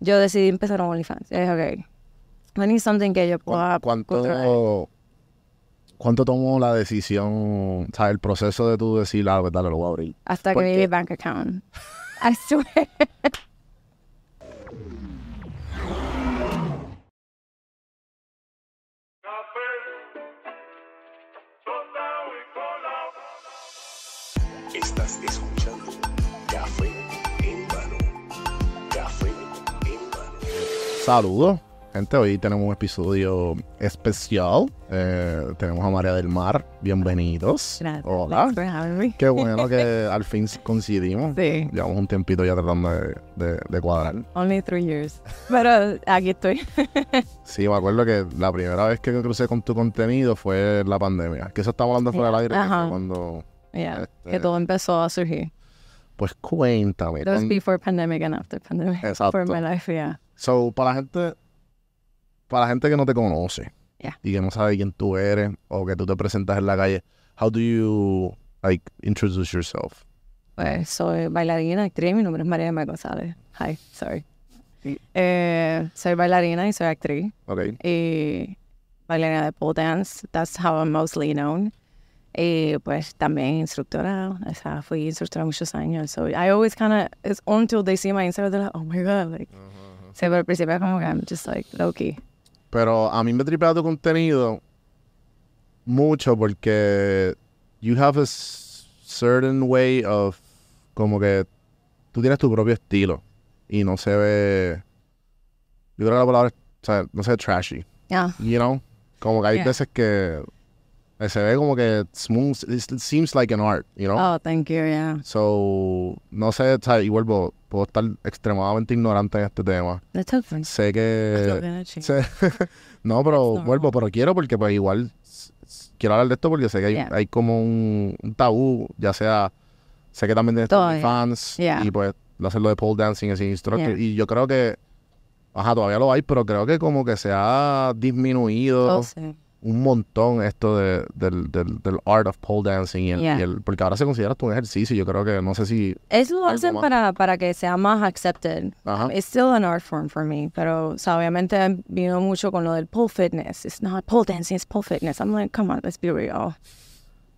yo decidí empezar un OnlyFans. Es ok. I need something que yo pueda. ¿Cuánto, ¿Cuánto tomó la decisión, o sea, el proceso de tú decir, ah, pues dale, lo voy a abrir? Hasta que ¿Por vi mi bank account. I swear. Saludos, gente. Hoy tenemos un episodio especial. Eh, tenemos a María del Mar. Bienvenidos. Gracias. Hola. Qué bueno que al fin coincidimos. Sí. Llevamos un tiempito ya tratando de, de- de cuadrar. Only three years. Pero aquí estoy. Sí, me acuerdo que la primera vez que crucé con tu contenido fue la pandemia. Que eso estamos hablando fuera del aire. que Ajá. Cuando, yeah. Este- Que todo empezó a surgir. Pues cuéntame. It was before pandemic and after pandemic. Exacto. For my life, yeah. So, para la gente, para la gente que no te conoce Yeah. y que no sabe quién tú eres o que tú te presentas en la calle, how do you like introduce yourself? Pues soy bailarina, actriz. Mi nombre es María Emma González. Hi, sorry. Eh, soy bailarina y soy actriz. Okay. y bailarina de pole dance. That's how I'm mostly known. Y pues también instructora, o sea, fui instructora muchos años. So I always kind of, it's until they see my Instagram, they're like, oh my God, like, sí, pero al principio como que I'm just like, low key. Pero a mí me tripea tu contenido mucho porque you have a certain way of como que tú tienes tu propio estilo y no se ve yo creo que la palabra o sea, no se ve trashy, Yeah. you know? Como que hay Yeah. veces que eh, se ve como que smooth, it seems like an art, you know? Oh, thank you, yeah. So, no sé, y vuelvo, puedo estar extremadamente ignorante en este tema. That's okay. Sé que... Sé- no, pero vuelvo, pero quiero porque pues igual quiero hablar de esto porque sé que hay, Yeah. hay como un, un tabú, ya sea, sé que también tienes fans Yeah. y pues hacerlo de pole dancing, ese instructor, Yeah. y yo creo que, ajá, todavía lo hay, pero creo que como que se ha disminuido Oh, sí. Un montón esto de, del, del, del art of pole dancing y el, Yeah. y el- porque ahora se considera un ejercicio, yo creo que no sé si, Eso lo hacen más. para, para que sea más accepted. ajá, It's still an art form for me, pero o sea, obviamente vino mucho con lo del pole fitness. It's not pole dancing, it's pole fitness. I'm like, come on, let's be real.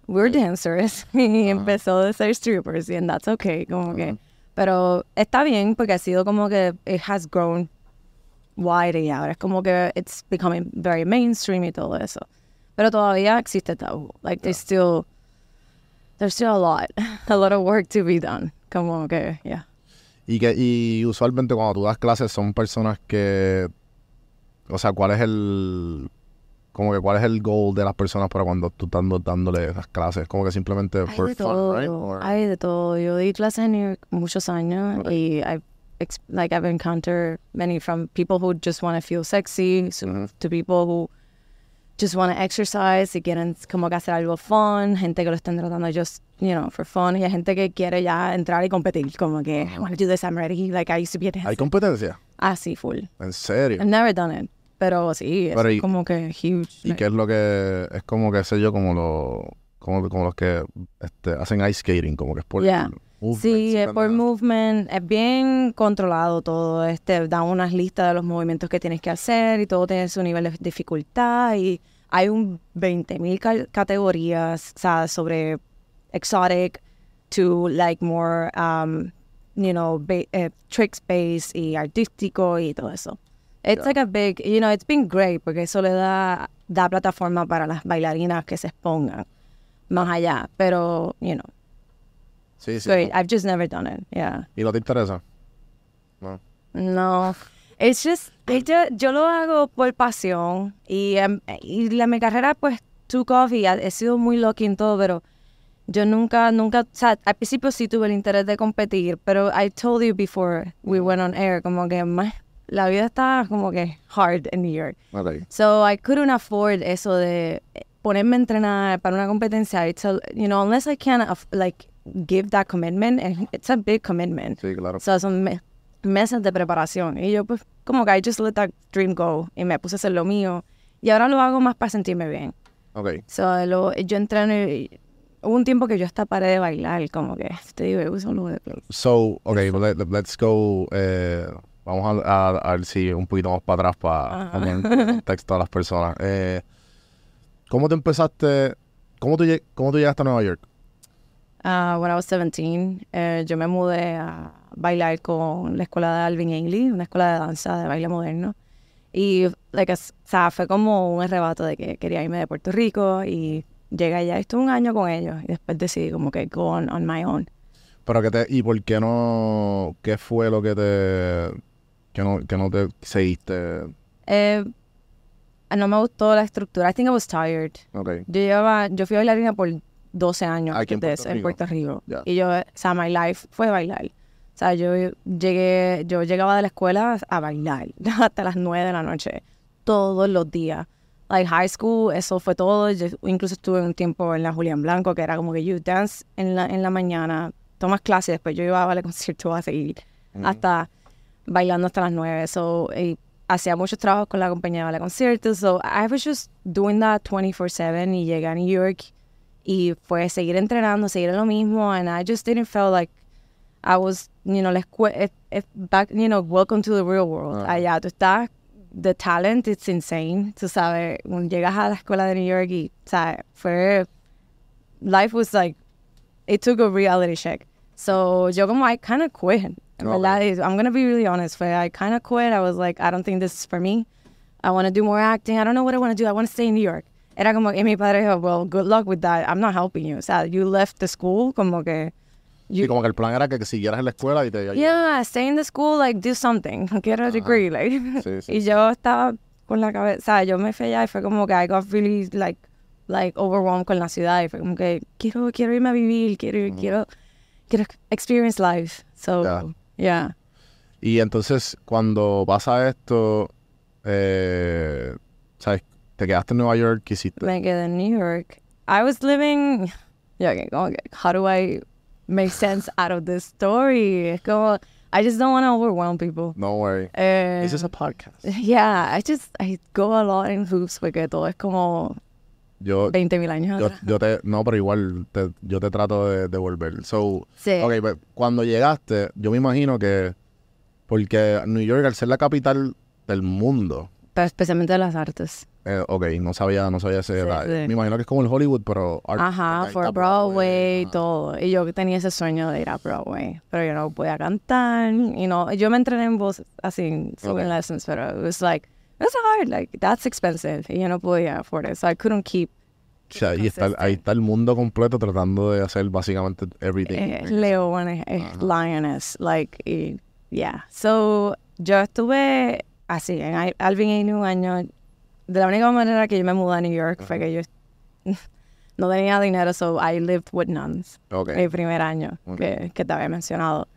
We're dancers. Y empezó de ser strippers, and that's okay, como que. Pero está bien porque ha sido como que it has grown wide y ahora es como que it's becoming very mainstream y todo eso. Pero todavía existe tabú. Like, there's still, there's still a lot, a lot of work to be done. Como que, yeah. Y que y usualmente cuando tú das clases son personas que o sea, ¿cuál es el como que cuál es el goal de las personas para cuando tú estás dándole esas clases? Como que simplemente Hay for de fun, todo, right? Or- hay de todo. Yo di clases en New York muchos años Ok. y I've like I've encountered many from people who just want to feel sexy so- Ujú. to people who just want to exercise y quieren como que hacer algo fun, gente que lo están tratando just, you know, for fun y hay gente que quiere ya entrar y competir, como que I want to do this, I'm ready, like I used to be a dancer. ¿Hay competencia? Ah, sí, full. ¿En serio? I've never done it, pero sí, es Pero y- como que huge. ¿Y qué es lo que es como que sé yo como lo como, como los que este, hacen ice skating, como que es por Yeah. Movement, Sí, es por movement, es bien controlado todo, este, dan unas listas de los movimientos que tienes que hacer y todo tiene su nivel de dificultad y hay un 20.000 cal- categorías, o sea, sobre exotic to like more, um, you know, eh, tricks based y artístico y todo eso. It's Yeah. like a big, you know, it's been great porque eso le da, da plataforma para las bailarinas que se expongan más allá, pero, you know, Sí, sí. great. I've just never done it. Yeah. ¿Y no te interesa? No. No. It's just, yo lo hago por pasión y, em, y la, mi carrera pues took off y he sido muy lucky en todo, pero yo nunca, nunca, o sea, al principio sí tuve el interés de competir, pero I told you before we went on air, como que la vida está como que hard en New York. Okay. So I couldn't afford eso de ponerme a entrenar para una competencia. It's a, you know, unless I can like give that commitment, and it's a big commitment. Sí, claro. O sea, son me- meses de preparación. Y yo, pues, como que I just let that dream go. Y me puse a hacer lo mío. Y ahora lo hago más para sentirme bien. Okay. So, lo, yo entreno y hubo un tiempo que yo hasta paré de bailar. Como que, te digo, it was all over the place. So, okay, let, let's go eh, vamos a, a- a ver si un poquito más para atrás para en contexto a las personas. Eh, ¿Cómo te empezaste? ¿Cómo tú, ¿Cómo tú llegaste a Nueva York? Uh, when I was 17, eh, yo me mudé a bailar con la escuela de Alvin Ailey, una escuela de danza de baile moderno. Y, like, o sea, fue como un arrebato de que quería irme de Puerto Rico y llegué allá estuve un año con ellos. Y después decidí como que go on, on my own. Pero que te, ¿Y por qué no? ¿Qué fue lo que te... que no, que no te seguiste? Eh, no me gustó la estructura. I think I was tired. Ok. Yo llevaba, yo fui bailarina por 12 años Aquí en Puerto en Rico. Puerto Rico. Ya. Y yo, o sea, my life fue bailar. O sea, yo llegué, yo llegaba de la escuela a bailar hasta las 9 de la noche, todos los días. Like high school, eso fue todo. Yo incluso estuve un tiempo en la Julián Blanco, que era como que you dance en la, en la mañana, tomas clases, después yo iba a al concierto a seguir hasta bailando hasta las 9. So, y hacía muchos trabajos con la compañía de ballet conciertos. So, I was just doing that 24/7 y llegué a New York y fue seguir entrenando, seguir en lo mismo and I just didn't feel like I was, you know, escue- eh, eh, back, you know, welcome to the real world. Ah. Allá tú estás, the talent, it's insane. Tú sabes, cuando llegas a la escuela de New York y, sea, fue, life was like, it took a reality check. So yo como I kind of quit. En verdad, is- I'm gonna be really honest. Fue, I kind of quit. I was like, I don't think this is for me. I want to do more acting. I don't know what I want to do. I want to stay in New York. Era como que mi padre dijo, well, good luck with that. I'm not helping you. O sea, you left the school como que, Y como que el plan era que, que siguieras en la escuela y te... yeah, stay in the school, like, do something. Get a degree, like. Sí, sí, y yo estaba con la cabeza, o sea, yo me fui allá y fue como que I got really, like, like, overwhelmed con la ciudad. Y fue como que quiero, quiero irme a vivir, quiero, quiero, quiero experience life. So, Ya. yeah. Y entonces, cuando pasa esto, eh, ¿sabes? Te quedaste en Nueva York, ¿qué hiciste? me quedé en New York. I was living, yeah, okay, how do I make sense out of this story? Como, I just don't want to overwhelm people. No worry. Eh, This is a podcast. yeah, I just, I go a lot in hoops porque todo es como Yo, 20 mil años yo, atrás. yo te... No, pero igual te- yo te trato de devolver. So, Sí. ok, pues, cuando llegaste, yo me imagino que... Porque New York, al ser la capital del mundo... Pero especialmente de las artes. eh, ok, no sabía, no sabía ese Sí, detalle. sí. Me imagino que es como el Hollywood, pero... art- Ajá, for está Broadway, ajá. todo. Y yo tenía ese sueño de ir a Broadway, pero yo no podía cantar. Y no, yo me entrené en voz así, singing lessons, pero it was like, it's hard, like, that's expensive. Y yo no podía afford it, so I couldn't keep O sea, ahí está, ahí está el mundo completo tratando de hacer básicamente everything. eh, leones, eh, lioness, like, y, yeah. So, yo estuve así, en Al- Alvin Ailey un año. De la única manera que yo me mudé a New York fue que yo no tenía dinero, so I lived with nuns. Ok. El primer año Ok. que, que te había mencionado.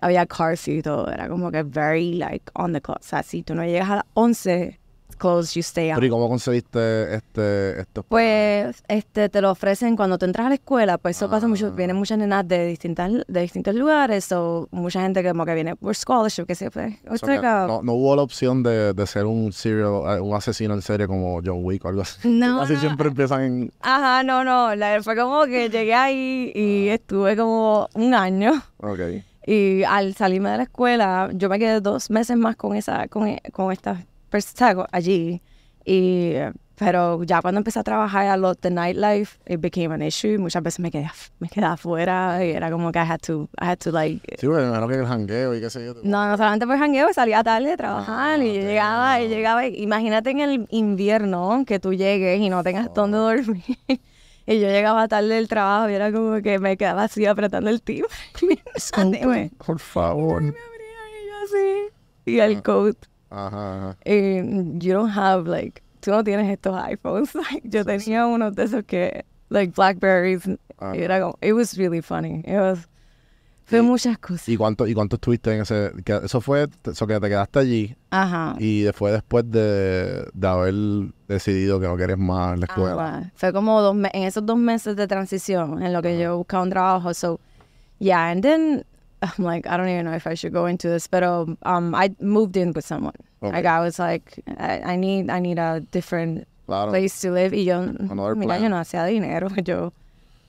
Había curfew y todo, era como que very, like, on the clock. O sea, si tú no llegas a las 11, close, you stay out. Pero ¿y cómo conseguiste este, estos Pues este te lo ofrecen cuando tú entras a la escuela, pues eso pasa mucho, vienen muchas nenas de distintas de distintos lugares o mucha gente que como que viene por scholarship, que se pues, O it's sea, que no, no hubo la opción de, de ser un serial, eh, un asesino en serie como John Wick o algo así. No, Así no. siempre empiezan en... Ajá, no, no, la- fue como que llegué ahí y estuve como un año Ok. y al salirme de la escuela yo me quedé dos meses más con esa, con, con esta persona allí y pero ya cuando empecé a trabajar a los de nightlife it became an issue muchas veces me quedé me quedaba afuera y era como que I had to I had to like Sí, bueno, imagino que el jangueo y qué sé yo. no, no solamente por jangueo, salía tarde de trabajar Ah, y yo llegaba y llegaba. Imagínate en el invierno que tú llegues y no tengas dónde Oh. dormir. Y yo llegaba tarde del trabajo y era como que me quedaba así apretando el timbre. Por favor. Y yo así. Y el coat. Ajá, ajá. Y you don't have like, tú no tienes estos iPhones. Like, yo tenía uno de esos que, like Blackberries. Ah. Era como, it was really funny. It was, fue Y- muchas cosas. ¿Y cuánto, ¿Y cuánto estuviste en ese...? que eso fue... Eso que te quedaste allí Ajá. y fue después de, de haber decidido que no querías más en la escuela. Ajá. Fue como dos en esos dos meses de transición en lo que yo buscaba un trabajo. So, yeah, and then I'm like, I don't even know if I should go into this, pero um, I moved in with someone. Okay. Like I was like, I, I need, I need a different Claro. place to live. Y yo, mira, yo no hacía dinero. Yo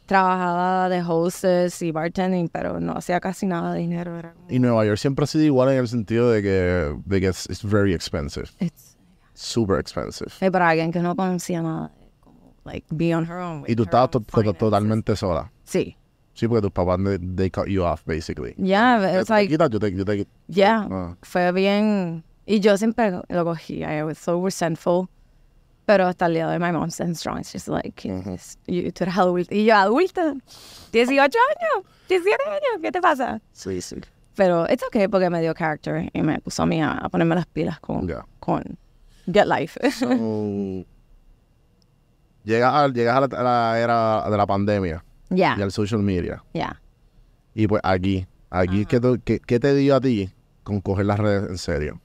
trabajaba de hostess y bartending, pero no hacía casi nada de dinero. Era como, Y Nueva York siempre ha sido igual en el sentido de que, de que it's, it's very expensive. it's- Super expensive. eh, para alguien que no conocía nada, como, like, be on her own. with Y tú estabas to- to- finances. totalmente sola. Sí. Sí, porque tus papás, they, they cut you off, basically. Yeah, Eh, it's like, quitas, yo te, yo te- yeah, ah. fue bien. Y yo siempre lo cogía. I was so resentful. Pero hasta el día de hoy, my mom stands strong. It's just like, it's- you- tú eres adulta. Y yo, adulta. 18 años. 17 años. ¿Qué te pasa? Sí, sí. Pero it's okay porque me dio character y me puso a mí a, a ponerme las pilas con, con Get Life. So, llegas a, llegas a la, a la era de la pandemia Ya, y al social media. ya. Y pues aquí, aquí, ¿qué, te- qué- qué te dio a ti con coger las redes en serio?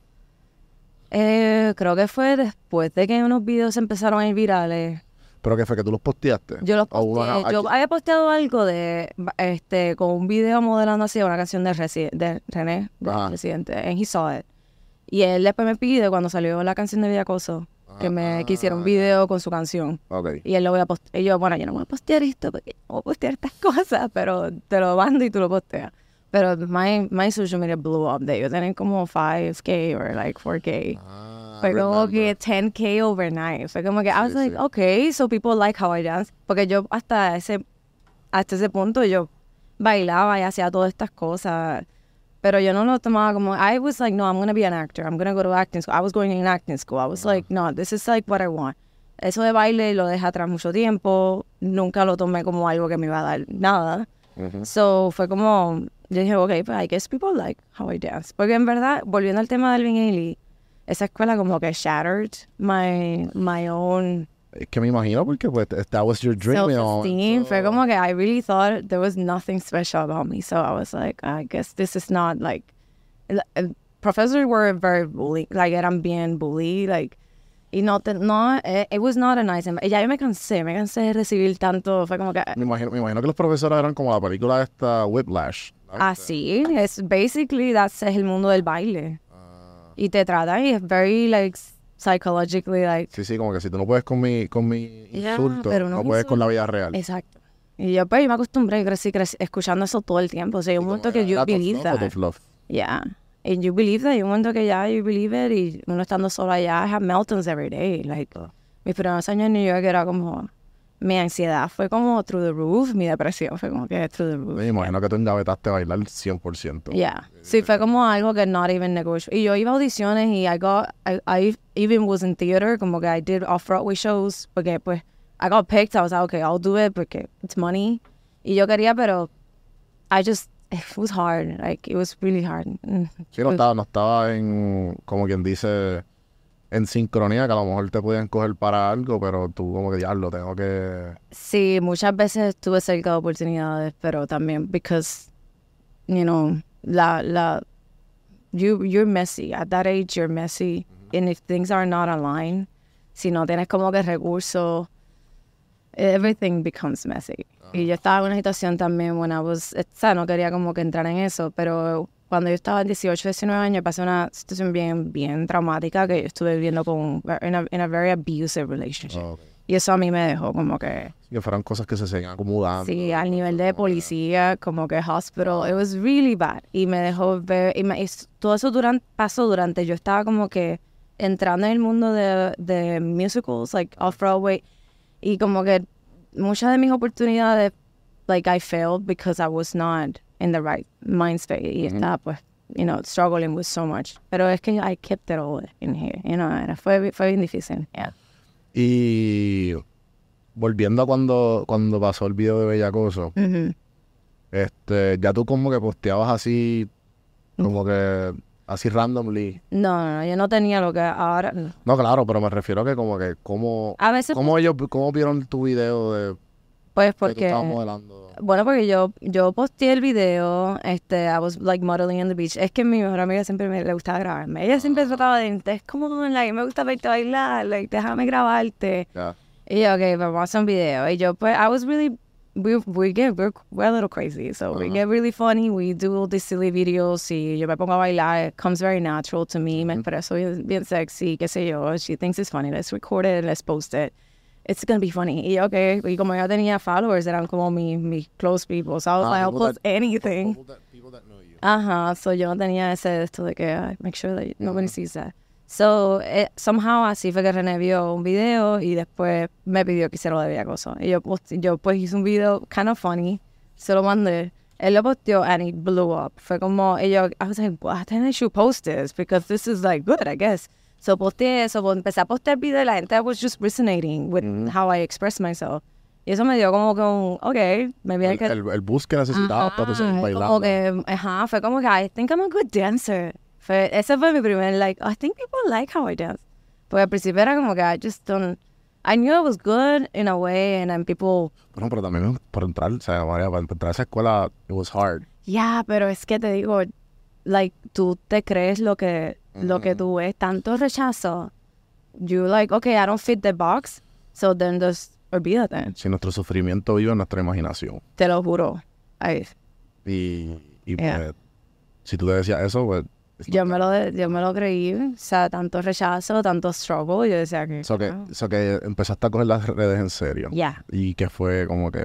Eh, creo que fue después de que unos videos empezaron a ir virales. ¿Pero qué fue que tú los posteaste? Yo los posteé. Yo había posteado algo de, este, con un video modelando así una canción de, de René, de. Residente, en He Saw It. Y él después me pide, cuando salió la canción de Villacoso, que me que hiciera un video con su canción. Ok. Y él lo voy a postear. Y yo, bueno, yo no voy a postear esto porque no voy a postear estas cosas, pero te lo mando y tú lo posteas. Pero my, my social media blew up de yo tener como 5K o like 4K. Ah, Fue como que 10K overnight. Fue como que, I was Sí, like, sí. okay, so people like how I dance. Porque yo hasta ese, hasta ese punto yo bailaba y hacía todas estas cosas. Pero yo no lo tomaba como, I was like, no, I'm going to be an actor. I'm going to go to acting school. I was going in acting school. I was like, no, this is like what I want. Eso de baile lo dejé atrás mucho tiempo. Nunca lo tomé como algo que me iba a dar nada. So fue como, yo dije, ok, pues I guess people like how I dance. Porque en verdad, volviendo al tema de Alvin Ailey, esa escuela como que shattered my, my own Es que me imagino porque pues that was your dream. you know, self-esteem. Fue como que I really thought there was nothing special about me. So I was like, I guess this is not like, professors were very bully, like eran bien bully, like, y no, te- no, it, it was not a nice, ya yo me cansé, me cansé de recibir tanto, fue como que, Me imagino, me imagino que los profesores eran como la película esta Whiplash. Así, es basically that's es el mundo del baile. Ah. Y te tratan y es very like psychologically like Sí, sí, como que si tú no puedes con mi, con mi insulto, pero no no puedes con la vida insulto. real. exacto. Y yo pues yo me acostumbré, crecí, crecí escuchando eso todo el tiempo. O sea, hay un momento que yo believe that. Yeah. And you believe that. Hay un momento que ya you believe it y uno estando solo allá, I have meltdowns every day. Like, Ah. mis primeros años en New York era como, mi ansiedad fue como through the roof, mi depresión fue como que through the roof. Me imagino que tú engavetaste a bailar 100%. Yeah. Sí, fue como algo que not even negotiable. Y yo iba a audiciones y I got, I, I even was in theater, como que I did off-Broadway shows, porque pues I got picked, I was like, okay, I'll do it porque it's money. Y yo quería, pero I just, it was hard, like, it was really hard. Mm. Sí, no estaba, no estaba en, como quien dice, en sincronía, que a lo mejor te podían coger para algo, pero tú como que diablo, tengo que... Sí, muchas veces estuve cerca de oportunidades, pero también because, you know, la, la, you, you're messy. At that age, you're messy. And if things are not aligned, si no tienes como que recursos, everything becomes messy. Y yo estaba en una situación también when I was, o sea, no quería como que entrar en eso, pero cuando yo estaba en 18, 19 años, pasé una situación bien, bien traumática que yo estuve viviendo con, in a, in a very abusive relationship. oh, ok. Y eso a mí me dejó como que... que fueran cosas que se seguían acomodando. Sí, al nivel de policía, como que hospital, it was really bad. Y me dejó ver, y, me- y todo eso durante, pasó durante, yo estaba como que entrando en el mundo de, de musicals, like off-Broadway, y como que muchas de mis oportunidades, like I failed because I was not in the right mind space. Y estaba pues, you know, struggling with so much. Pero es que I kept it all in here, you know, era, fue, fue bien difícil. Yeah. Y volviendo a cuando, cuando pasó el video de Bellacoso, Ujú. este, ya tú como que posteabas así, como que así randomly. No, no, no, yo no tenía lo que ahora... no. No, claro, pero me refiero a que como que, ¿cómo, A veces cómo ellos, cómo vieron tu video de Pues porque, modelando? bueno, porque yo, yo posteé el video, este, I was like modeling on the beach. Es que mi mejor amiga siempre me le gustaba grabarme. Ella siempre trataba de, es como, like, me gusta verte bailar, like, déjame grabarte. Ya. Y yo, ok, vamos a hacer un video. Y yo, pues, I was really, we, we get, we're, we're a little crazy. So we Ajá. get really funny, we do all these silly videos. Y yo me pongo a bailar, it comes very natural to me. Me expreso bien, bien sexy, qué sé yo. She thinks it's funny, let's record it, let's post it. It's gonna be funny. Y okay, y como yo tenía followers, eran como mis mis close people. So I was Ah, like, I'll post that- anything. People that, people that know you. Ajá, so yo tenía ese esto de que ay, make sure that nobody sees that. So, eh, somehow así fue que René vio un video y después me pidió que hiciera lo de Villacoso. Y yo, post- yo pues hice un video kind of funny, se lo mandé. Él lo posteó and it blew up. Fue como, y yo, I was like, then I should post this because this is like good, I guess. So posteé eso, pues, empecé a postear video y la gente was just resonating with how I express myself. Y eso me dio como que un, okay, maybe I El, can... el, el bus que necesitaba para bailando. Como que, ajá, fue como que I think I'm a good dancer. Fue, ese fue mi primer, like, I think people like how I dance. Porque al principio era como que I just don't, I knew I was good in a way, and then people, Bueno, pero también para entrar, o sea, María, para entrar a esa escuela, it was hard. yeah, pero es que te digo, like, tú te crees lo que, lo que tú ves, tanto rechazo. You like, okay, I don't fit the box, so then just olvídate, Si nuestro sufrimiento vive en nuestra imaginación. te lo juro. Ay, Y, y Yeah. pues, si tú te decías eso, pues... yo me lo, yo me lo creí, o sea, tanto rechazo, tanto struggle, yo decía que... So que, so que empezaste a coger las redes en serio. Yeah. Y que fue como que,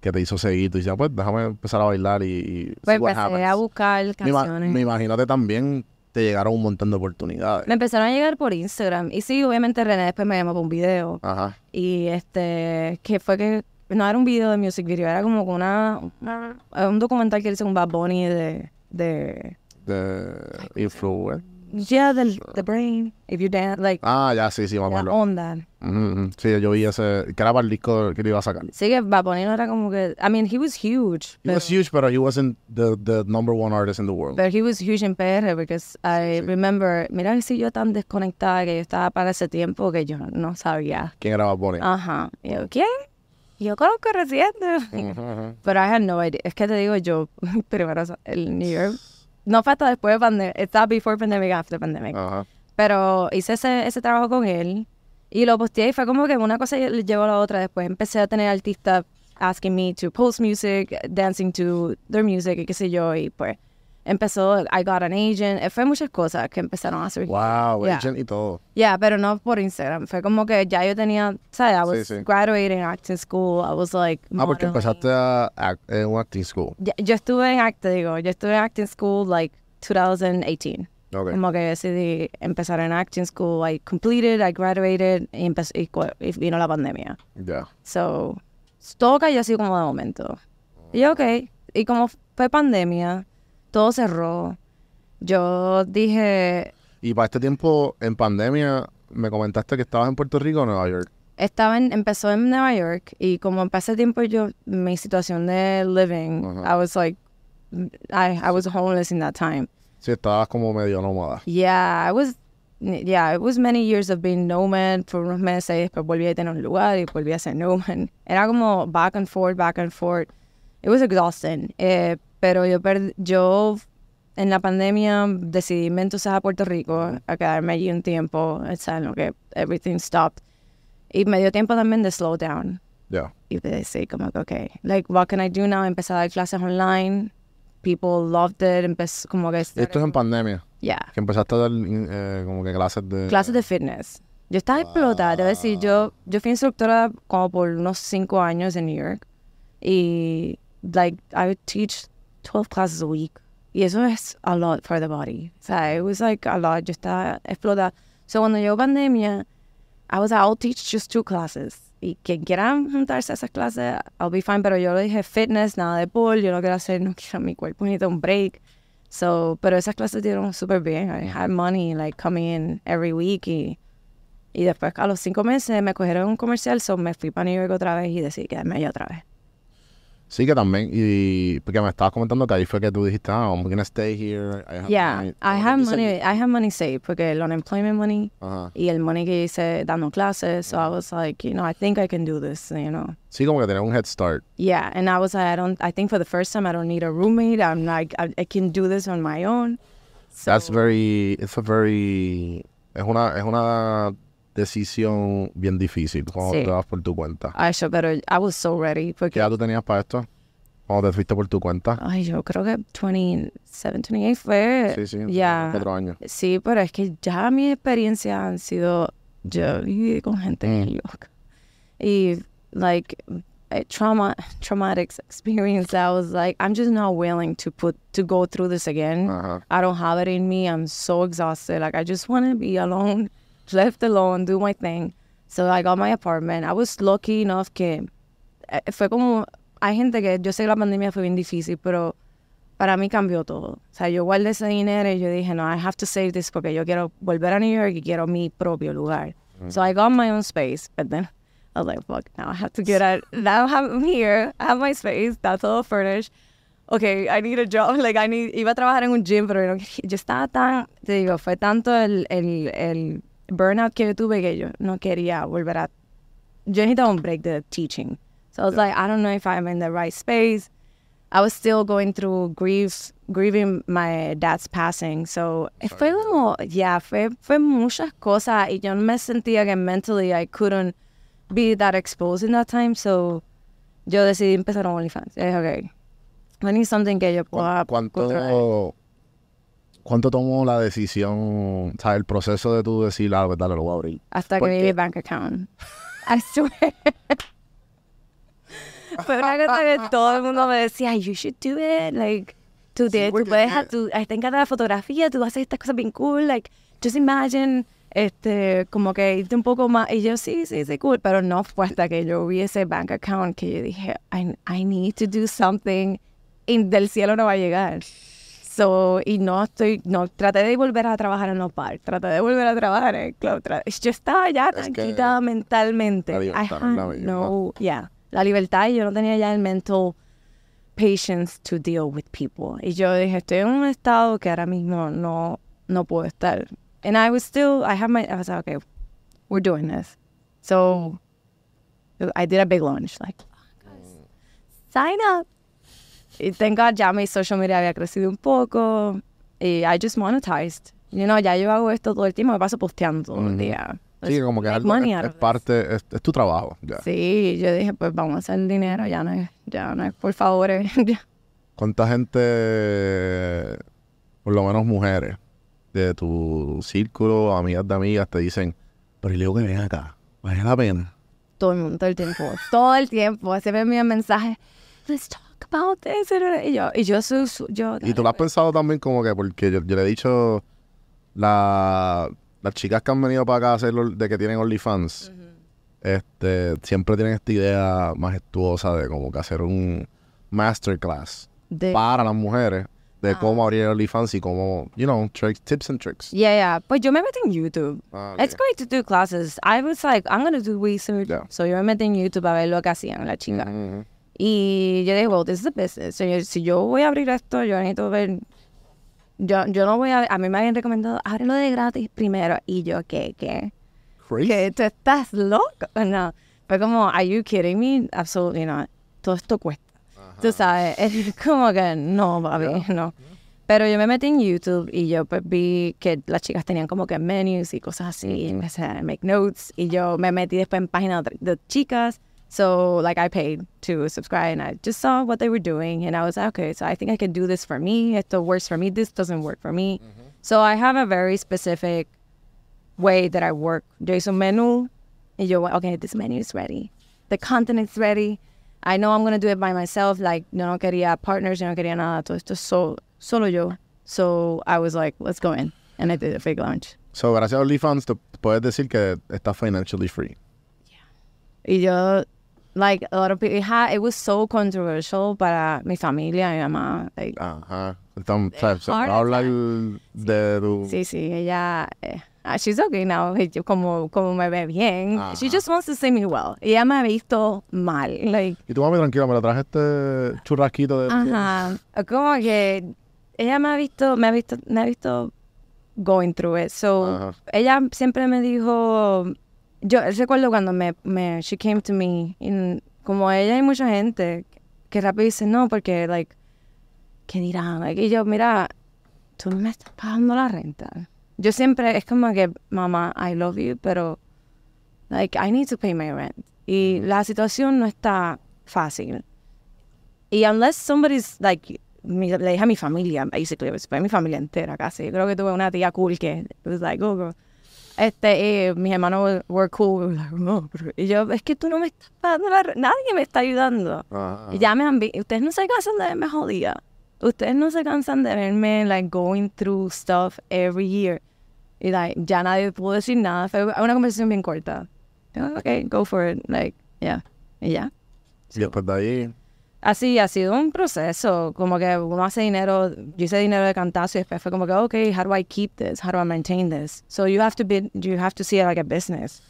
que te hizo seguir. Tú dices, pues déjame empezar a bailar y, y Pues empecé a buscar canciones. me imagino que también te llegaron un montón de oportunidades. Me empezaron a llegar por Instagram. Y sí, obviamente René después me llamó para un video. Ajá. Y este, que fue que, no era un video de music video, era como una, una- un documental que hizo un Bad Bunny de, de, De influencer. Yeah, del, the brain, if you dance, like, Ah, ya, sí, sí, la acuerdo. onda. Ujú, ujú. Sí, yo vi ese, que era para el disco que le iba a sacar. Sí que Bad Bunny no era como que, I mean, he was huge. He Pero, was huge, but he wasn't the, the number one artist in the world. but he was huge en PR because I sí. remember, mira que si yo tan desconectada que yo estaba para ese tiempo que yo no sabía. ¿Quién era Bad Bunny? Ajá. Y yo, ¿quién? Yo conozco reciente. Ujú. Pero I had no idea. Es que te digo yo, primero el New York. No fue hasta después de pandemia. Estaba before pandemic, after pandemic. Ajá. Pero hice ese, ese trabajo con él y lo posteé y fue como que una cosa le llevó a la otra. Después empecé a tener artistas asking me to post music, dancing to their music y qué sé yo. Y pues empezó, I got an agent. Eh, Fue muchas cosas que empezaron a surgir. Wow, Yeah. agent y todo. Yeah, pero no por Instagram. Fue como que ya yo tenía, ¿sabes? I was Sí, sí. graduating acting school. I was like. Ah, porque modeling. empezaste a act en un acting school. Yo estuve en act, te digo, yo estuve en acting school like 2018. Ok. Como que decidí empezar en acting school. I completed, I graduated y, y, y vino la pandemia. Ya. So, todo cayó así como de momento. Y yo, ok. Y como fue pandemia, todo cerró. Yo dije, Y para este tiempo, en pandemia, me comentaste que estabas en Puerto Rico o Nueva York. estaba en, empezó en Nueva York y como empecé tiempo yo, mi situación de living, Ajá. I was like, I, I was homeless in that time. Sí, estabas como medio nómada. Yeah, I was, yeah, it was many years of being nomad por unos meses, después volví a tener un lugar y volví a ser nomad. Era como back and forth, back and forth. It was exhausting. Eh, pero yo, perd- yo en la pandemia decidí irme entonces a Puerto Rico, a quedarme allí un tiempo, en lo que everything stopped. Y me dio tiempo también de slow down Ya. y de decir como que, okay, like, what can I do now? Empecé a dar clases online. People loved it. Empecé como que... Esto es en pandemia. Yeah. Que empezaste a dar eh, como que clases de... clases de fitness. Yo estaba explotada, a decir, yo, yo fui instructora como por unos cinco años en New York y, like, I would teach 12 classes a week. Y eso es a lot for the body. O sea, it was like a lot. Yo estaba. So, cuando llegó pandemia, I was like, I'll teach just two classes. Y quien quiera juntarse a esas clases, I'll be fine. Pero yo le dije fitness, nada de pool. Yo no quiero hacer, no quiero mi cuerpo necesita un break. So, pero esas clases dieron súper bien. I had money, like, coming in every week. Y, y después, a los cinco meses, me cogieron un comercial. So, me fui para New York otra vez y decidí quedarme allá otra vez. Sí, que también. Y porque me estabas comentando que ahí fue que tú dijiste, ah, I'm gonna stay here. I have Yeah, money. I have money, I have money saved. Porque el unemployment money Ajá. y el money que hice dando clases. So, I was like, you know, I think I can do this, you know. Sí, como que tenía un head start. Yeah, and I was like, I don't. I think for the first time, I don't need a roommate. I'm like, I, I can do this on my own. So, That's very, it's a very, es una, es una decisión bien difícil cuando Sí. te vas por tu cuenta. Ay, yo, pero I was so ready ¿Qué porque, edad tú tenías para esto? Cuando te fuiste por tu cuenta. ay, yo creo que 27, 28 fue. Sí, sí, Ya. cuatro años. Sí, pero es que ya mis experiencias han sido, yo viví con gente Mm. loca. y like a trauma traumatic experience I was like I'm just not willing to put to go through this again Ajá. I don't have it in me I'm so exhausted like I just want to be alone left alone do my thing so I got my apartment I was lucky enough que eh, fue como hay gente que yo sé que la pandemia fue bien difícil pero para mí cambió todo. O sea, yo guardé ese dinero y yo dije, no, I have to save this porque yo quiero volver a New York y quiero mi propio lugar. So I got my own space, but then I was like, fuck, now I have to get out. Now I'm here, I have my space, that's all furnished. Okay, I need a job. Like, I need, iba a trabajar en un gym, pero yo, yo estaba tan, te digo, fue tanto el, el, el burnout que yo tuve que yo no quería volver a yo necesitaba un break de teaching. So I was like, I don't know if I'm in the right space. I was still going through grief, grieving my dad's passing. So eh, fue como, yeah, fue, fue muchas cosas y yo me sentía que mentally I couldn't be that exposed in that time. So yo decidí empezar un OnlyFans. Okay, I need something que yo pueda ¿Cuán- controlar. ¿Cuánto, ¿Cuánto tomó la decisión, o sea, el proceso de tú decir, ah, pues dale, lo voy a abrir? hasta que ¿Por vi mi bank account. I swear. Fue una cosa que todo el mundo me decía, you should do it, like, tú, te- tú puedes, tú, ahí te encanta la fotografía, tú haces estas cosas bien cool, like, just imagine, este, como que irte un poco más, y yo, sí, sí, sí, cool, pero no fue hasta que yo vi ese bank account que yo dije, I, I need to do something, y del cielo no va a llegar. So, y no estoy, no, traté de volver a trabajar en los bars, traté de volver a trabajar en el club. tra- Yo estaba ya Es tranquila mentalmente. la libertad had la no, yeah, la libertad y yo no tenía ya el mental patience to deal with people. Y yo dije, estoy en un estado que ahora mismo no, no puedo estar. And I was still, I have my, I was like, okay, we're doing this. So, I did a big launch, like, "Oh, guys, sign up. Y thank God ya mi social media había crecido un poco y I just monetized. You know, ya yo hago esto todo el tiempo, me paso posteando todo el día. Sí, como que algo, es, es parte, es, es tu trabajo, ya. Sí, yo dije, pues vamos a hacer dinero, ya no es, ya no es por favor. ¿Cuánta gente, por lo menos mujeres, de tu círculo, amigas de amigas, te dicen, pero y luego que ven acá, vale la pena? todo el mundo, todo el tiempo, todo el tiempo, se me envían mensajes, let's talk about this, y yo, y yo su- yo, Y tú lo has pensado también como que, porque yo, yo le he dicho, la, las chicas que han venido para acá a hacer, de que tienen OnlyFans, este, siempre tienen esta idea majestuosa de como que hacer un masterclass de, para las mujeres de Ah. cómo abrir OnlyFans y cómo, you know, tricks, tips and tricks. yeah, yeah, pues yo me metí en YouTube. Ah, It's great to do classes. I was like, I'm gonna do research. Yeah. So yo me metí en YouTube a ver lo que hacían la chica. Ujú. Y yo dije, well, this is a business. So, yo- si yo voy a abrir esto, yo necesito ver. Yo, yo no voy a. A mí me habían recomendado, ábrelo de gratis primero. Y yo, ¿qué? ¿Qué? Crazy. ¿Qué? ¿Tú estás loco? No. Fue como, ¿are you kidding me? Absolutely not. Todo esto cuesta. Tú sabes, es como que no, papi, no. Pero yo me metí en YouTube y yo pues vi que las chicas tenían como que menus y cosas así. Y empecé a make notes. Y yo me metí después en páginas de chicas. So, like, I paid to subscribe and I just saw what they were doing. And I was like, okay, so I think I can do this for me. Esto works for me. This doesn't work for me. Mm-hmm. So, I have a very specific way that I work. Yo hice un menú y yo, okay, this menu is ready. The content is ready. I know I'm going to do it by myself. Like, yo no quería partners, yo no quería nada. Todo esto es so, solo yo. So I was like, let's go in. And I did a big launch. So, gracias a OnlyFans, te puedes decir que estás financially free. Yeah. Y yo, like, a lot of people, it, had, it was so controversial para mi familia, mi mamá. Like, Ajá. Entonces, o sea, se hard va a hablar de tu... Sí, sí, ella, eh, ah, she's okay now, como, como me ve bien. She Ajá. just wants to see me well. Y ella me ha visto mal, like, Y tu mami, tranquila, me la traje este churrasquito de... ajá, como que ella me ha visto, me ha visto, me ha visto going through it. So, Ajá. ella siempre me dijo, yo recuerdo cuando me, me, she came to me, y como ella hay mucha gente que rápido dice, no, porque, like, ¿qué dirán? Like, y yo, mira, tú me estás pagando la renta. Yo siempre, es como que, mamá, I love you, pero, like, I need to pay my rent. Y la situación no está fácil. Y unless somebody's, like, mi- le dije a mi familia, basically, pues, fue mi familia entera casi. Yo creo que tuve una tía cool que was like, oh, girl, Este, eh, mis hermanos were- cool. "No, pero-" Y yo, es que tú no me estás dando la... Nadie me está ayudando. Ajá. Y ya me han visto. Ustedes no se cansan de verme jodida. Ustedes no se cansan de verme, like, going through stuff every year. Y, like, ya nadie pudo decir nada. Fue una conversación bien corta. Yo, ok, go for it. Like, yeah. Y ya. Y después de ahí, Así ha sido un proceso, como que uno hace dinero, yo hice dinero de cantazo y después fue como que, okay, how do I keep this? How do I maintain this? So you have to be, you have to see it like a business.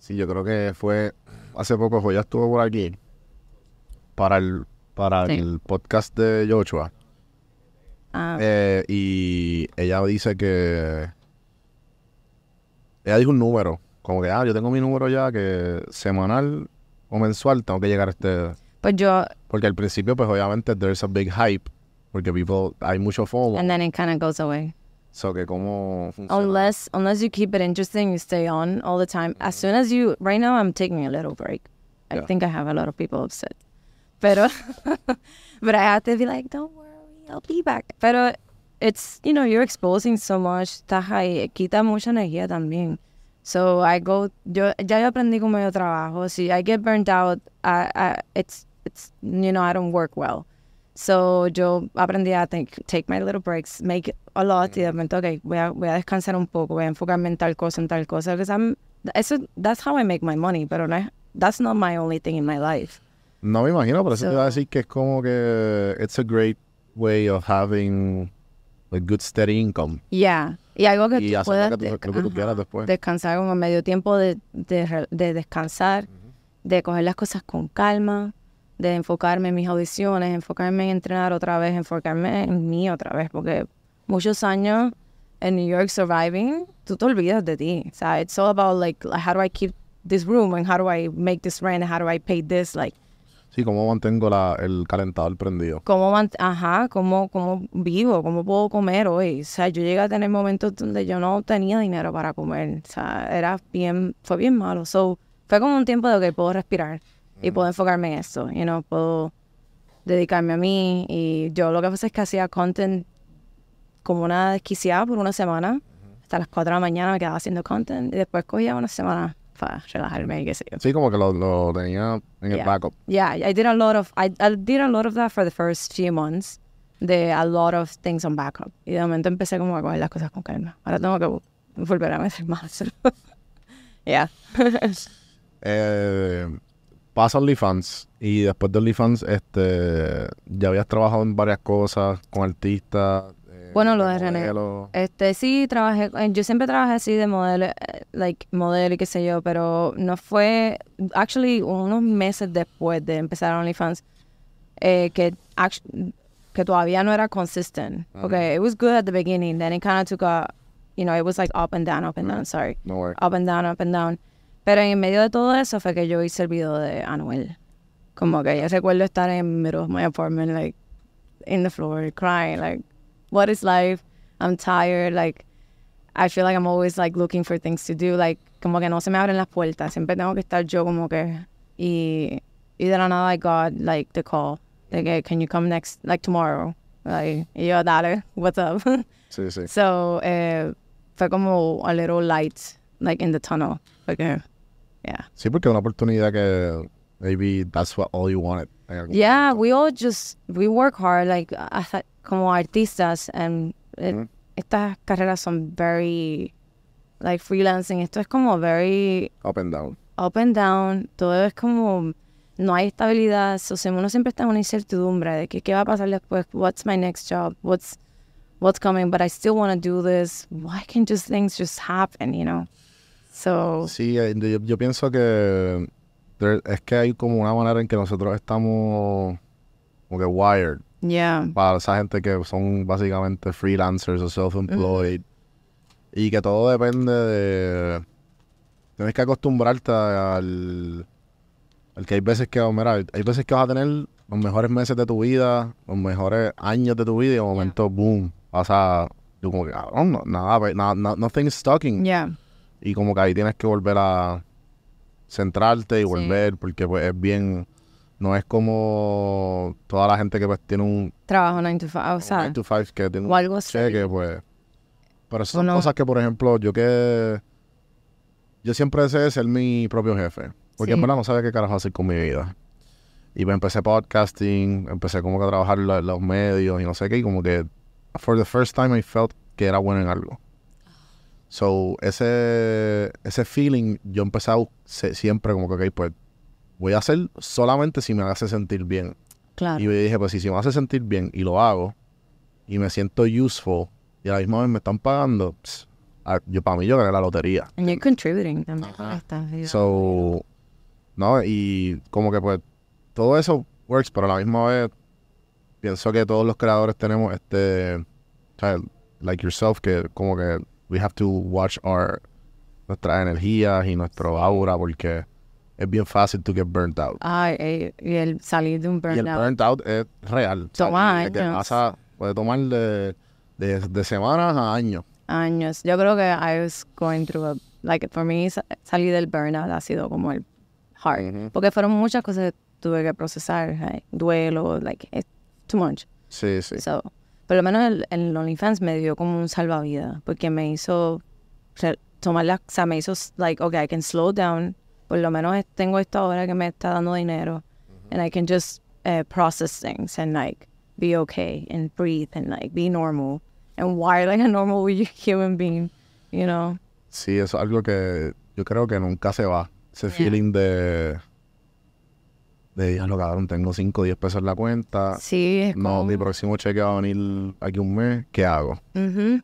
sí, yo creo que fue hace poco, Joya estuvo por aquí para el, para Sí. el podcast de Joshua. Ah, Eh, y ella dice que. Ella dijo un número. Como que, ah, yo tengo mi número ya que semanal o mensual tengo que llegar a este. Pues yo, Porque al principio, pues obviamente, there's a big hype. Porque people, hay mucho FOMO. and then it kind of goes away. So que cómo funciona. Unless, unless you keep it interesting, you stay on all the time. As soon as you, right now I'm taking a little break. I Yeah. think I have a lot of people upset. Pero, but I have to be like, don't worry, I'll be back. Pero it's, you know, you're exposing so much, estás ahí, quita mucha energía también. So I go, yo, ya yo aprendí como yo trabajo. Si I get burnt out, I, I, it's, it's, you know, I don't work well. So yo aprendí a take, take my little breaks, make a lot y de repente, ok, voy a, voy a descansar un poco, voy a enfocarme en tal cosa, en tal cosa. Because I'm, eso, that's how I make my money, pero no, es- that's not my only thing in my life. No me imagino, pero eso te iba a decir que es como que it's a great way of having a good steady income. Yeah. Y algo que Y tú puedas lo que tú- lo que tú ajá, quieras después. descansar como medio tiempo de, de, de descansar, de coger las cosas con calma, de enfocarme en mis audiciones, enfocarme en entrenar otra vez, enfocarme en mí otra vez, porque muchos años en New York surviving, tú te olvidas de ti. O sea, it's all about like, how do I keep this room and how do I make this rent and how do I pay this, like, Sí, cómo mantengo la, el calentador prendido. cómo, ajá, cómo, cómo vivo, cómo puedo comer hoy. O sea, yo llegué a tener momentos donde yo no tenía dinero para comer. O sea, era bien, fue bien malo. So, fue como un tiempo de que puedo respirar y puedo enfocarme en eso. You know, puedo dedicarme a mí. Y yo lo que pasa es que hacía content como una desquiciada por una semana. Hasta las 4 de la mañana me quedaba haciendo content y después cogía una semana para relajarme y qué sé yo. Sí, como que lo, lo tenía en el Yeah. backup. Yeah, I did a lot of I, I did a lot of that for the first few months. De a lot of things on backup. Y de momento empecé como a coger las cosas con calma. Ahora tengo que volver a meter más. yeah. Eh, pasa OnlyFans y después de OnlyFans este, ya habías trabajado en varias cosas con artistas. eh, Bueno, lo de René. Este, sí, trabajé, eh, yo siempre trabajé así de modelo, eh, like, modelo y qué sé yo, pero no fue, actually, unos meses después de empezar OnlyFans, eh, que, que todavía no era consistent. Porque it was good at the beginning, then it kind of took a, you know, it was like up and down, up and down, sorry. No worry. Up and down, up and down. Pero en medio de todo eso fue que yo hice el video de Anuel. Como que yo recuerdo estar en middle of my apartment, like, in the floor, crying, like, what is life? I'm tired, like, I feel like I'm always, like, looking for things to do, like, como que no se me abren las puertas, siempre tengo que estar yo como que, y, y de la nada I got, like, the call, de que, can you come next, like, tomorrow? Like, y yo, dale, what's up? Sí, sí. So, eh, fue como a little light, like in the tunnel. Porque, yeah. Sí, porque una oportunidad que maybe that's what all you wanted. Yeah, we all just, we work hard, like, hasta como artistas, and it- Ujú. estas carreras son very, like, freelancing. Esto es como very Up and down. up and down. Todo es como, no hay estabilidad. So, si uno siempre está en una incertidumbre de que qué va a pasar después, what's my next job, what's, what's coming, but I still want to do this. Why can't just things just happen, you know? So, Sí, eh, yo, yo pienso que there- es que hay como una manera en que nosotros estamos como que wired yeah. para esa gente que son básicamente freelancers o self-employed y que todo depende de tienes que acostumbrarte al, al que hay veces que mira, hay veces que vas a tener los mejores meses de tu vida los mejores años de tu vida y de momento boom pasa tú como que cabrón, no, nada, pues, nada, nada nothing's stalking Yeah. Y como que ahí tienes que volver a centrarte y volver porque pues es bien no es como toda la gente que pues tiene un Trabajo 9 to 5, o sea, 9 to 5 que tiene o algo un así. cheque pues pero esas son cosas que por ejemplo yo que yo siempre deseé ser mi propio jefe. Porque en Sí. verdad no sabía qué carajo hacer con mi vida. Y pues empecé podcasting, empecé como que a trabajar en lo- los medios y no sé qué. Y como que, for the first time I felt que era bueno en algo. So, ese, ese feeling, yo empecé a siempre como que, ok, pues voy a hacer solamente si me hace sentir bien. Claro. Y yo dije, pues si, si me hace sentir bien y lo hago y me siento useful y a la misma vez me están pagando, ps, a- yo para mí yo gané la lotería. And you're contributing también con esta vida. So, no, y como que pues todo eso works, pero a la misma vez pienso que todos los creadores tenemos este, o sea, like yourself, que como que we have to watch our nuestras energías y nuestro aura porque es bien fácil to get burnt out. Ay, eh, y el salir de un Y el burnout. burnt out es real. O sea, Toma y que años. pasa, puede tomar de, de, de semanas a años. años. Yo creo que I was going through a, like, for me, sa- salir del burnout ha sido como el hard. Ujú. Porque fueron muchas cosas que tuve que procesar. like, duelo, like, it's too much. Sí, sí. So, por lo menos el, el OnlyFans me dio como un salvavidas. Porque me hizo tomar la, o sea, me hizo, like, okay, I can slow down. Por lo menos tengo esto ahora que me está dando dinero. And I can just uh, process things and, like, be okay and breathe and, like, be normal. And why, like, a normal human being, you know? Sí, eso es algo que yo creo que nunca se va. Ese Yeah. feeling de. De, lo cabrón, tengo 5 o 10 pesos en la cuenta. Sí, es No, como... mi próximo cheque va a venir aquí un mes. ¿Qué hago? Ujú.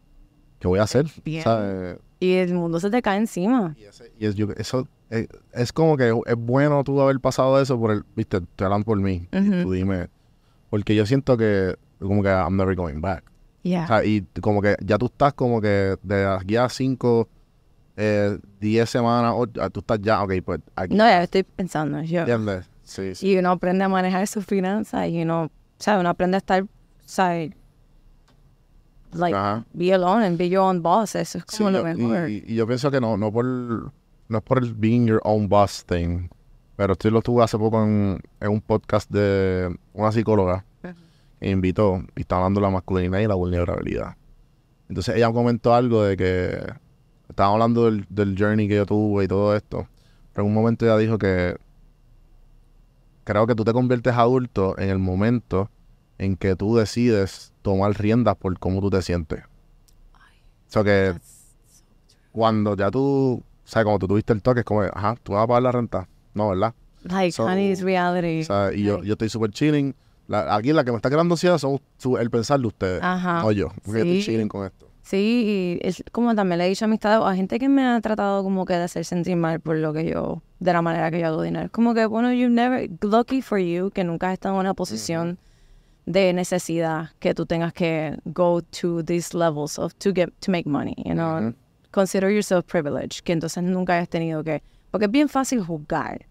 ¿Qué voy a hacer? Bien. ¿Sabes? Y el mundo se te cae encima. Y, ese- y es, yo- eso es, es como que es bueno tú haber pasado eso por el. Viste, estoy hablando por mí. Ujú. Tú dime. Porque yo siento que, como que I'm never going back. Yeah. O sea, y como que ya tú estás como que de aquí a 5, 10 semanas, o- ah, tú estás ya, ok, pues aquí. No, ya estoy pensando. Yo, ¿Entiendes? Sí, sí. y uno aprende a manejar sus finanzas y uno, ¿sabes? Uno aprende a estar, ¿sabes? Like, Ajá. be alone and be your own boss. Eso es Sí, como lo yo- mejor. y, y yo pienso que no, no por no es por el being your own boss thing. Pero esto lo tuve hace poco en, en un podcast de una psicóloga que me invitó y estaba hablando de la masculinidad y la vulnerabilidad. Entonces ella comentó algo de que estaba hablando del, del journey que yo tuve y todo esto. Pero en un momento ella dijo que creo que tú te conviertes adulto en el momento en que tú decides tomar riendas por cómo tú te sientes. O sea que cuando ya tú, o sea, como tú tuviste el toque, es como, ajá, tú vas a pagar la renta. No, ¿verdad? Like, So- honey, it's reality. O sea, y yo, Like- yo estoy súper chilling. La- aquí la que me está creando ansiedad son su- el pensar de ustedes, Ajá. no yo. Porque estoy chilling con esto. Sí, y es como también le he dicho a amistades o a gente que me ha tratado como que de hacer sentir mal por lo que yo, de la manera que yo hago dinero. Como que, bueno, you never, lucky for you, que nunca has estado en una posición de necesidad que tú tengas que go to these levels of to get, to make money, you know. Ujú. Consider yourself privileged, que entonces nunca hayas tenido que, porque es bien fácil juzgar.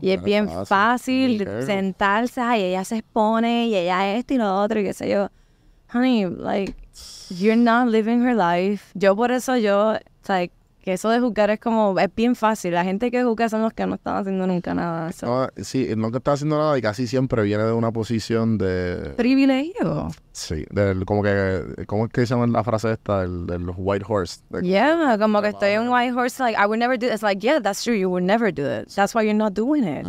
Y es bien fácil, sentarse, ay, ella se expone y ella esto y lo otro y qué sé yo. Honey, like, you're not living her life. Yo por eso yo, like, que eso de juzgar es como, es bien fácil. La gente que juzga son los que no están haciendo nunca nada. So, No, sí, no que está haciendo nada y casi siempre viene de una posición de... Privilegio. Sí, del, como que... ¿Cómo es que se llama la frase esta? Del, de los white horse. De- Yeah, como que estoy en white horse, like, I would never do it. It's like, yeah, that's true, you would never do it. That's why you're not doing it.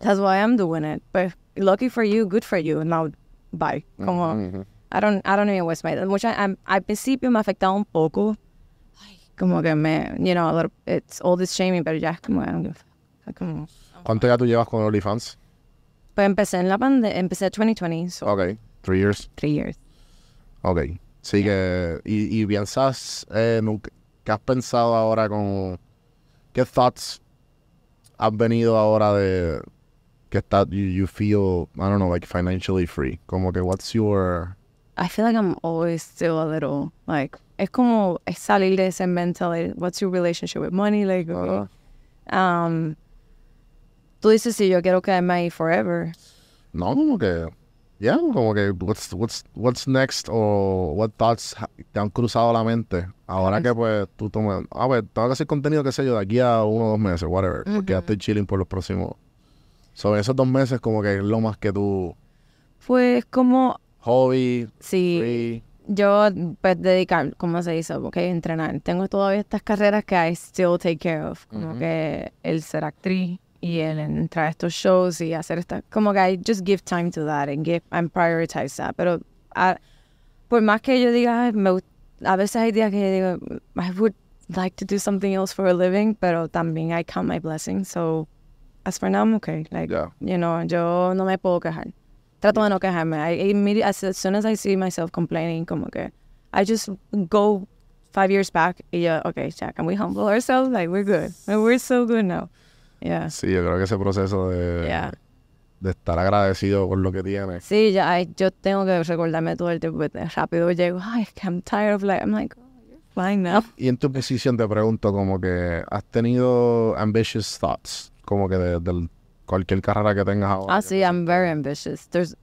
That's why I'm doing it. But lucky for you, good for you. Now, bye. Como. I don't, I don't even waste my mucha, I'm- al principio me afectaba un poco. Ay, como que me, you know, a little- it's all this shaming, pero ya es como, como- ¿Cuánto ya tú llevas con OnlyFans? Pues empecé en la pandemia, empecé 2020, so Ok, three years. three years. Ok. Sí que... Y, y piensas... Eh, ¿Qué has pensado ahora con... ¿Qué thoughts han venido ahora de... Que está... You, you feel... I don't know, like financially free. Como que what's your... I feel like I'm always still a little, like, es como es salir de ese mental, what's your relationship with money, like, Ajá. um, tú dices si yo quiero quedarme ahí forever. No, como que... Yeah, como que what's, what's, what's next o what thoughts te han cruzado la mente ahora que pues tú tomas... Ah, pues tengo que hacer contenido, qué sé yo, de aquí a uno o dos meses, whatever. Porque ya estoy chilling por los próximos... Sobre esos dos meses como que es lo más que tú... Pues como, Hobby, sí, free, yo, pues, dedicar, ¿cómo se dice? Ok, entrenar. Tengo todavía estas carreras que I still take care of. Como que el ser actriz y el entrar a estos shows y hacer esta... Como que I just give time to that and give, and prioritize that. Pero ah, por más que yo diga, "Ay, me gust- a veces hay días que yo digo, I would like to do something else for a living, pero también I count my blessings. So, as for now, I'm okay. Like, Yeah. you know, yo no me puedo quejar. Trato de no quejarme. I, immedi- as, as soon as I see myself complaining, como que I just go five years back y yo, okay, Jack, can we humble ourselves? Like, we're good. We're so good now. Yeah. Sí, yo creo que ese proceso de, Yeah. de estar agradecido con lo que tienes. Sí, ya, yo tengo que recordarme todo el tiempo. porque Rápido llego, ay, I'm tired of life. I'm like, oh, you're fine now. Y en tu posición te pregunto como que has tenido ambitious thoughts, como que de, del- cualquier carrera que tengas ahora. Ah, sí, I'm very ambitious. There's,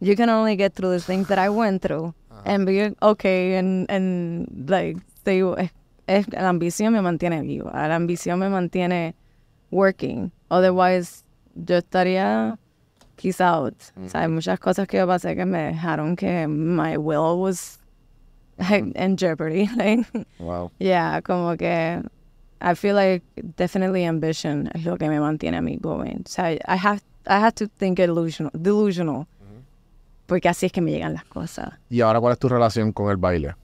you can only get through the things that I went through and be okay and, and like, digo, es, la ambición me mantiene viva. La ambición me mantiene working. Otherwise, yo estaría peace out. O sea, hay muchas cosas que yo pasé que me dejaron que my will was in jeopardy. Like, Wow. yeah, como que I feel like definitely ambition es lo que me mantiene a mí going. O sea, I have, I have to think delusional, delusional. Porque así es que me llegan las cosas. ¿Y ahora cuál es tu relación con el baile?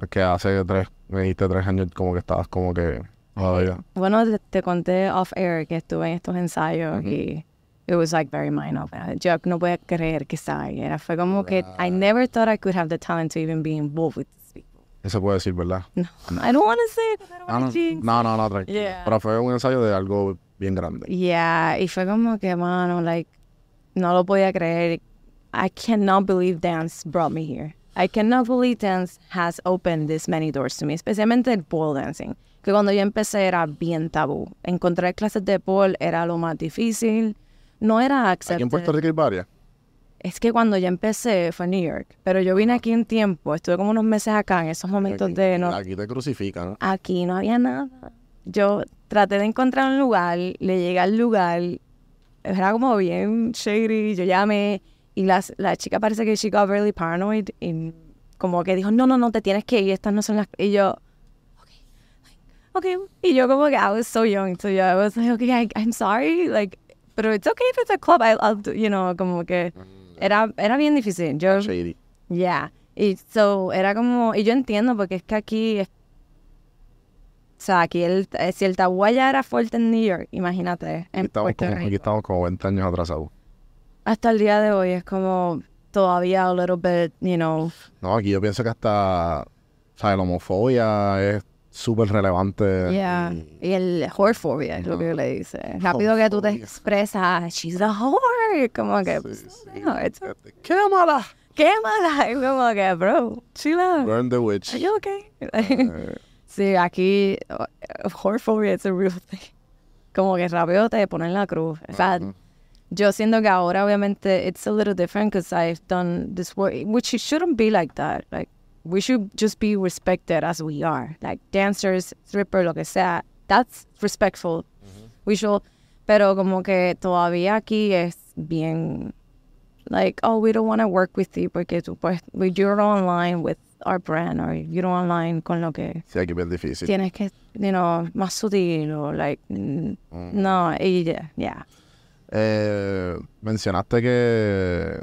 Es que hace tres, me dijiste tres años como que estabas como que todavía. Bueno, te, te conté off air que estuve en estos ensayos y it was like very mind opening. Yo no podía creer que estaba ahí. Era, fue como que I never thought I could have the talent to even be involved with people. Eso puede decir, ¿verdad? No, I don't want to say it I don't Ah, want no, jinx. no, no, no, tranquilo. Yeah. Pero fue un ensayo de algo bien grande. Yeah, y fue como que, mano, like, no lo podía creer. I cannot believe dance brought me here. I cannot believe dance has opened this many doors to me, especialmente el pole dancing, que cuando yo empecé era bien tabú. Encontrar clases de pole era lo más difícil. No era Aquí en. Puerto Rico hay varias. Es que cuando yo empecé fue en New York, pero yo vine aquí en tiempo, estuve como unos meses acá en esos momentos de no, Aquí te crucifican. aquí no había nada. Yo traté de encontrar un lugar, le llegué al lugar, era como bien shady, yo llamé y las, la chica parece que she got really paranoid y como que dijo, no, no, no, te tienes que ir, estas no son las... Y yo, ok, ok. Y yo como que I was so young, so yo, I was like, okay, I, I'm sorry, like, pero it's okay if it's a club, I'll, I'll do, you know, como que era, era bien difícil. Yo, Shady. Yeah. Y so, era como, y yo entiendo porque es que aquí, o sea, aquí el, eh, si el tabú allá era fuerte en New York, imagínate, Aquí estamos, como, aquí estamos como 20 años atrasados. Hasta el día de hoy es como todavía a little bit, you know, No, aquí yo pienso que hasta, o sea, la homofobia es súper relevante. yeah. y- Y el whorephobia es lo que yo le dice. Rápido que tú te expresas, she's a whore, como que, pues, sí. no, it's- ¡Quémala! qué mala, y como que, bro, chill out. Burn the witch. Are you okay? Eh, Sí, aquí uh, whorephobia is a real thing. Como que rápido te ponen la cruz. O sea, yo siento que ahora obviamente it's a little different because I've done this work, which it shouldn't be like that. Like, we should just be respected as we are. Like, dancers, stripper, lo que sea. That's respectful. We should, pero como que todavía aquí es bien, like, oh, we don't want to work with you porque tú, pues, you're online with our brand or you're online con lo que sí, aquí es difícil. tienes que, you know, más sutil o like, mm, no, ya, yeah. Eh, mencionaste que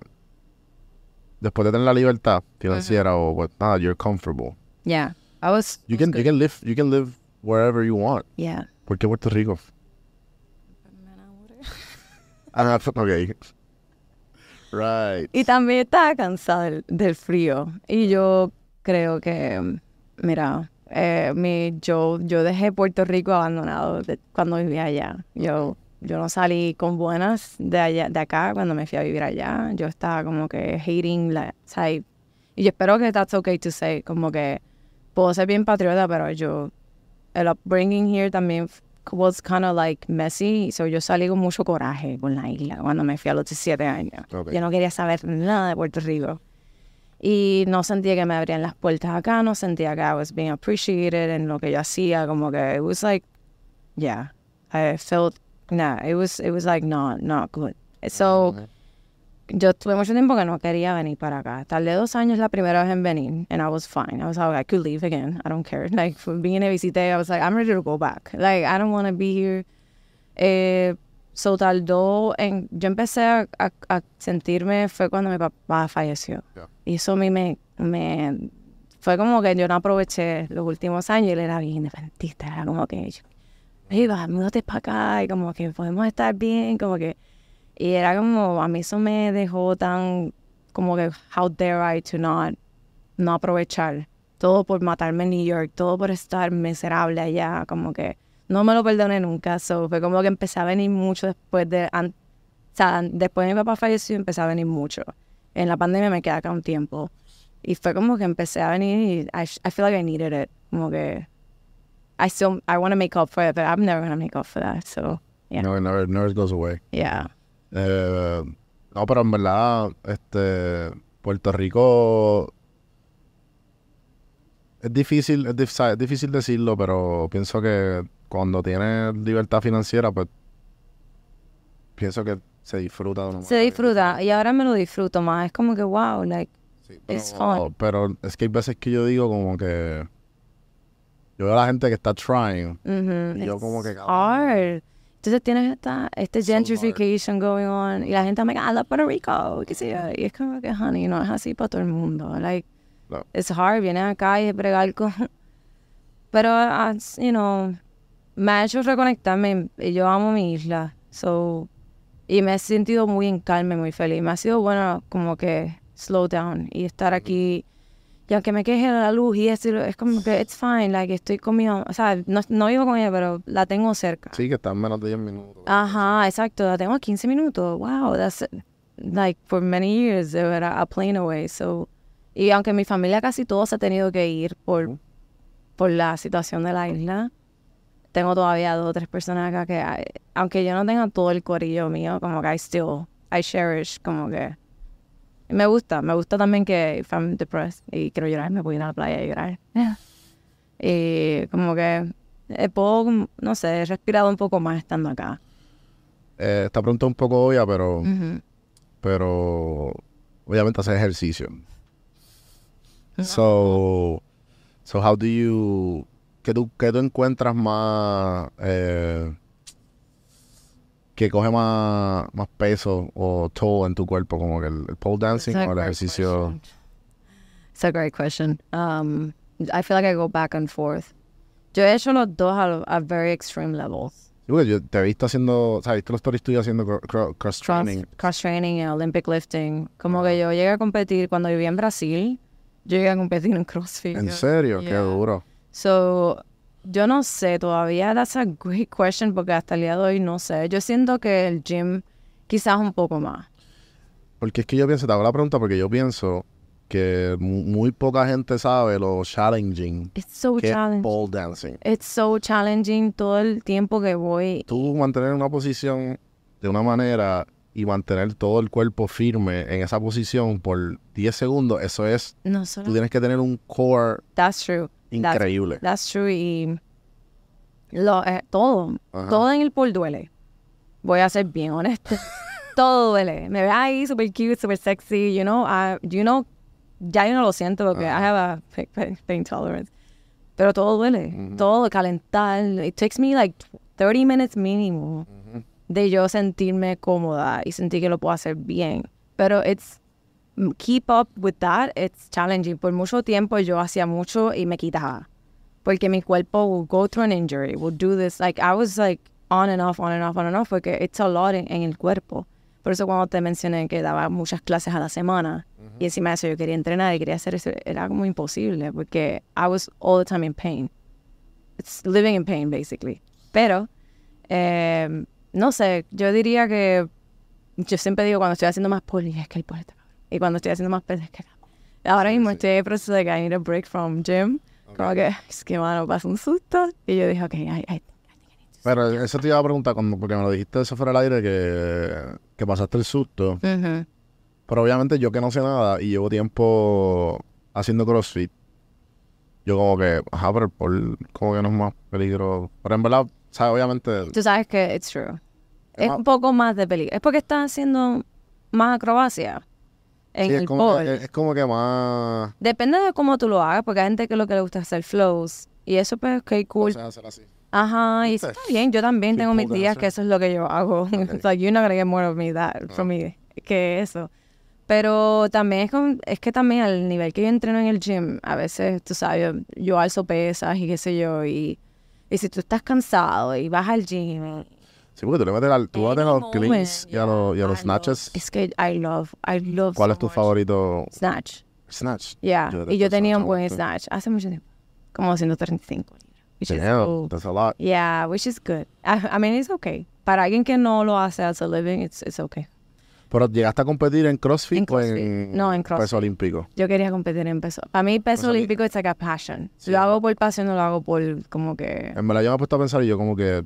después de tener la libertad financiera o pues, nada, you're comfortable. Yeah, I was, You can, you can live, you can live wherever you want. yeah. ¿Por qué Puerto Rico? Ah, ok. Right. Y también estaba cansada del, del frío. Y yo creo que, mira, eh, mi, yo, yo dejé Puerto Rico abandonado de- cuando vivía allá. Yo, yo no salí con buenas de allá, de acá cuando me fui a vivir allá. Yo estaba como que hating la, sea, y y yo espero que that's okay to say, como que puedo ser bien patriota, pero yo, el upbringing here también was kind of like messy, so yo salí con mucho coraje con la isla cuando me fui a los 17 años. Yo no quería saber nada de Puerto Rico. Y no sentía que me abrían las puertas acá, no sentía que I was being appreciated en lo que yo hacía, como que it was like, yeah, I felt, nah, it was, it was like not, not good. So, yo tuve mucho tiempo que no quería venir para acá. Tardé dos años la primera vez en venir, and I was fine. I was like, I could leave again. I don't care. Like, vine, visité, I was like, I'm ready to go back. Like, I don't want to be here. Eh, so tardó en... Yo empecé a, a- a sentirme, fue cuando mi papá falleció. Yeah. Y eso a mí me, me... Fue como que yo no aproveché los últimos años él era bien independentista. Era como que... Iba, múdate para acá y como que podemos estar bien, como que... Y era como, a mí eso me dejó tan, como que, how dare I to not, no aprovechar. Todo por matarme en New York, todo por estar miserable allá, como que no me lo perdoné nunca. So, fue como que empecé a venir mucho después de, an- o sea, después de mi papá falleció, empecé a venir mucho. En la pandemia me quedé acá un tiempo. Y fue como que empecé a venir y I, I feel like I needed it. Como que, I still, I want to make up for it, but I'm never going to make up for that. So, yeah. Never, never, never goes away. yeah. Eh, no, pero en verdad, este, Puerto Rico es difícil, es, dif- es difícil decirlo, pero pienso que cuando tienes libertad financiera, pues pienso que se disfruta de una Se disfruta y ahora me lo disfruto más. Es como que, wow, like, Sí, It's pero, fun. pero es que hay veces que yo digo como que yo veo a la gente que está trying mhm, Y yo it's como que, cabrón. hard. Entonces tienes esta, este So gentrification going on y la gente me I love Puerto Rico, qué sé yo. Y es como que, honey, no es así para todo el mundo. Like, No. it's hard, vienes acá y es bregar con... Pero, uh, you know, me ha hecho reconectarme y yo amo mi isla. So, y me he sentido muy en calma y muy feliz. Me ha sido bueno como que slow down y estar aquí. Y aunque me queje de la luz y eso, es como que it's fine, like estoy con mi mamá. O sea, no, no vivo con ella, pero la tengo cerca. sí que están menos de 10 minutos Ajá, exacto, la tengo a 15 minutos. Wow, that's like for many years were a plane away. So, y aunque mi familia casi todos se ha tenido que ir por, por la situación de la isla, tengo todavía dos o tres personas acá que, aunque yo no tenga todo el corillo mío, como que I still, I cherish, como que me gusta, me gusta también que if I'm depressed y quiero llorar, me voy a ir a la playa a llorar. Y como que eh, puedo, no sé, he respirado un poco más estando acá. Eh, esta pregunta un poco obvia pero Ujú. pero obviamente hacer ejercicio so so how do you que tú que tú encuentras más eh, que coge más, más peso o toll en tu cuerpo como que el, el pole dancing o el ejercicio question. It's a great question. Um, I feel like I go back and forth. Yo he hecho los dos a, a very extreme levels. Yo te he visto haciendo, o sea, visto los stories tuyos haciendo cro- cro- cross Cross, training. cross training y Olympic lifting. Como que yo llegué a competir cuando vivía en Brasil. Yo llegué a competir en CrossFit. ¿En serio? Qué Yeah. duro. So, yo no sé todavía. That's a great question porque hasta el día de hoy no sé. Yo siento que el gym quizás un poco más. Porque es que yo pienso, te hago la pregunta porque yo pienso que mu- muy poca gente sabe lo challenging It's so que es challenging. pole dancing. It's so challenging todo el tiempo que voy. Tú mantener una posición de una manera y mantener todo el cuerpo firme en esa posición por 10 segundos, eso es, No solo. tú tienes que tener un core That's true. Increíble. That's true. Y lo, eh, todo, Ajá. todo en el pool duele. Voy a ser bien honesta. todo duele. Me ve ahí super cute, super sexy, you know. I- you know, ya yo no lo siento porque I have a pa- pa- pain tolerance. Pero todo duele. Todo calentar. It takes me like 30 minutes mínimo de yo sentirme cómoda y sentir que lo puedo hacer bien. Pero it's keep up with that, it's challenging. Por mucho tiempo yo hacía mucho y me quitaba. Porque mi cuerpo will go through an injury, will do this. Like, I was like on and off, on and off, on and off, porque it's a lot en, en el cuerpo. Por eso cuando te mencioné que daba muchas clases a la semana y encima de eso yo quería entrenar y quería hacer eso, era como imposible porque I was all the time in pain. It's living in pain, basically. Pero, eh, no sé, yo diría que yo siempre digo cuando estoy haciendo más poli, es que el poli está. Y cuando estoy haciendo más peso, es que ahora mismo estoy en el proceso de que I need a break from gym. Como que es que, mano, pasa un susto. Y yo dije, ok, I, I- Pero eso te iba a preguntar cuando, porque me lo dijiste eso fuera del aire, que, que pasaste el susto. Ujú. Pero obviamente yo que no sé nada y llevo tiempo haciendo CrossFit, yo como que, ajá, pero el como que no es más peligro. Pero en verdad, ¿sabes? Obviamente, Tú sabes que it's true. Es un poco más de peligro. Es porque estás haciendo más acrobacia en Sí, es el como, pole. es, es como que más... Depende de cómo tú lo hagas, porque hay gente que lo que le gusta es hacer flows. Y eso, pues, ok, O cool. sea, hacer así. Ajá, y eso Sí. está bien. Yo también tengo mis días que eso es lo que yo hago. It's like, you're not gonna get more of me that, from me, que eso. Pero también es, con- es que también al nivel que yo entreno en el gym, a veces, tú sabes, yo, yo alzo pesas y qué sé yo, y, y si tú estás cansado y vas al gym... Sí, porque tú le metes al, tú vas a los cleans y a los, y a los snatches. Es que I love, I love ¿Cuál so es tu much. favorito? Snatch. Snatch. Yeah, Yo y yo tenía un buen snatch hace mucho tiempo, como 135 libras. Which is cool. that's a lot. Yeah, which is good. I, I mean, it's okay. Para alguien que no lo hace as a living, it's, it's okay. Pero llegaste a competir en CrossFit, En o CrossFit. en No, en peso CrossFit. olímpico. Yo quería competir en peso. Para mí, peso Peso olí- olímpico es like a passion. Sí. Lo hago por pasión, no lo hago por como que... En verdad yo me he puesto a pensar y yo como que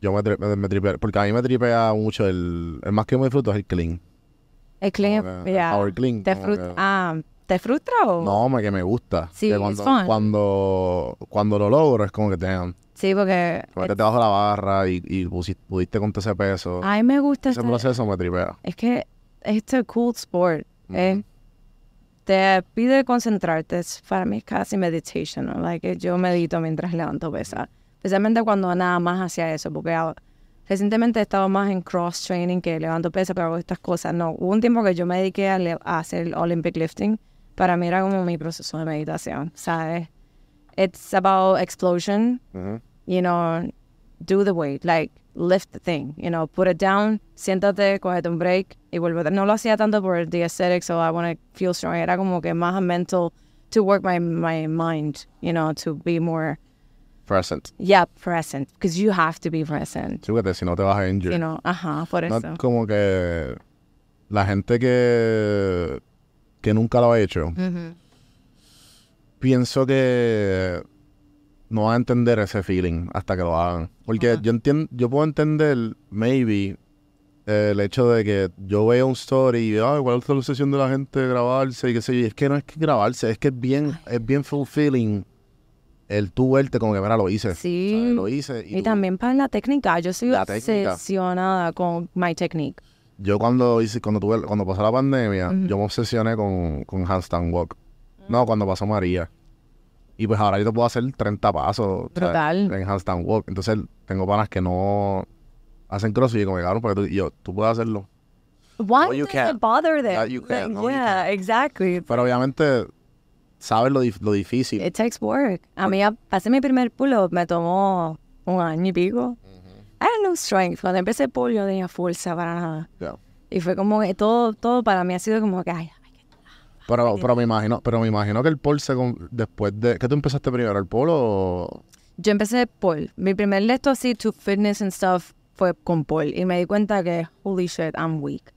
yo me, me, me tripeo, porque a mí me tripea mucho el, el más que me disfruto es el clean. El clean, el yeah. power clean, ¿Te, que- ah, ¿Te frustra o...? No, me que me gusta. Sí, que cuando, fun. cuando cuando lo logro es como que damn, Sí, porque... te metiste bajo la barra y, y pudiste con ese peso. A mí me gusta... ese este- proceso me tripea. Es que it's a cool sport. eh. Te pide concentrarte. Es- Para mí es casi meditation. ¿no? Like, yo medito mientras levanto pesas. Especialmente cuando nada más hacia eso. Porque ah, recientemente he estado más en cross training que levanto pesas, pero hago estas cosas. No, hubo un tiempo que yo me dediqué a, a hacer Olympic lifting. Para mí era como mi proceso de meditación. ¿Sabes? It's about explosion Ujú. you know, do the weight, like lift the thing, you know, put it down, siéntate, cógete un break y vuelve. No lo hacía tanto por the aesthetics o I want to feel strong, era como que más mental to work my, my mind, you know, to be more, Present. yeah, present, because you have to be present, Sí, porque si no te vas a injure. you know, ajá, por No, eso. como que la gente que, que nunca lo ha hecho, pienso que no va a entender ese feeling hasta que lo hagan. Porque Ajá. yo entiendo, yo puedo entender, maybe, eh, el hecho de que yo veo un story y ay, cuál es la obsesión de la gente de grabarse y qué sé yo. Y es que no es que grabarse, es que es bien, es bien fulfilling el tú verte como que, mira, lo hice. Sí. ¿sabes? Lo hice. Y, Y tú- también para la técnica, yo soy La técnica. obsesionada con my technique. Yo cuando hice, cuando tuve, cuando pasó la pandemia, yo me obsesioné con, con handstand walk. No, cuando pasó María. Y pues ahora yo te puedo hacer 30 pasos ¿sabes? Brutal. en handstand walk. Entonces tengo panas que no hacen crossfit y como que cabrón, porque tú, yo, tú puedes hacerlo. Why No, you does can't. it bother them? Yeah, you can't. Like, No, you yeah, exactly. Pero obviamente sabes lo, lo difícil. It takes work. A mí, a- hacer mi primer pull-up me tomó un año y pico. I had no strength. Cuando empecé el pull, yo tenía fuerza para nada. Yeah. Y fue como que todo, todo para mí ha sido como que, ay, ay, Pero, pero me imagino, pero me imagino que el pole se con- después de. ¿Qué tú empezaste primero? ¿El pole o.? Yo empecé pole. Mi primer lecto así, to fitness and stuff, fue con pole. Y me di cuenta que, holy shit, I'm weak.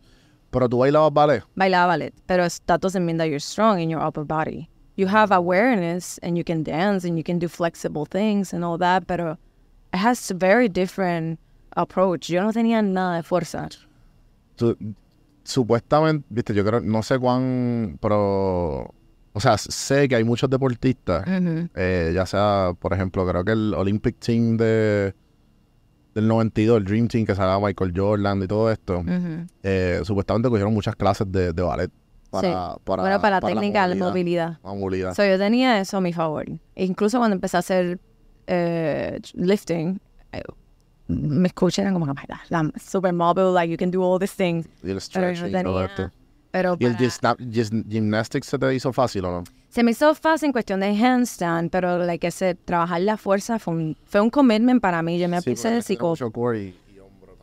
Pero tú bailabas ballet. Bailaba ballet, pero that doesn't mean that you're strong in your upper body. You have awareness and you can dance and you can do flexible things and all that, pero it has a very different approach. Yo no tenía nada de fuerza. Tú- supuestamente, viste, yo creo, no sé cuán, pero, o sea, sé que hay muchos deportistas, eh, ya sea, por ejemplo, creo que el Olympic Team de del 92, el Dream Team que salía Michael Jordan y todo esto, eh, supuestamente cogieron muchas clases de, de ballet para, Sí. para, bueno, para la técnica, la movilidad. La movilidad. So, yo tenía eso a mi favor. Incluso cuando empecé a hacer eh, lifting, eh, me escuchan como oh my God, I'm super mobile, like you can do all these things. y el Pero yo stretching todo tenía-. Pero ¿Y el gymnastics se te hizo fácil o no? se me hizo fácil en cuestión de handstand, pero like ese, trabajar la fuerza fue un, fue un commitment para mí. Yo me Sí, puse de psico,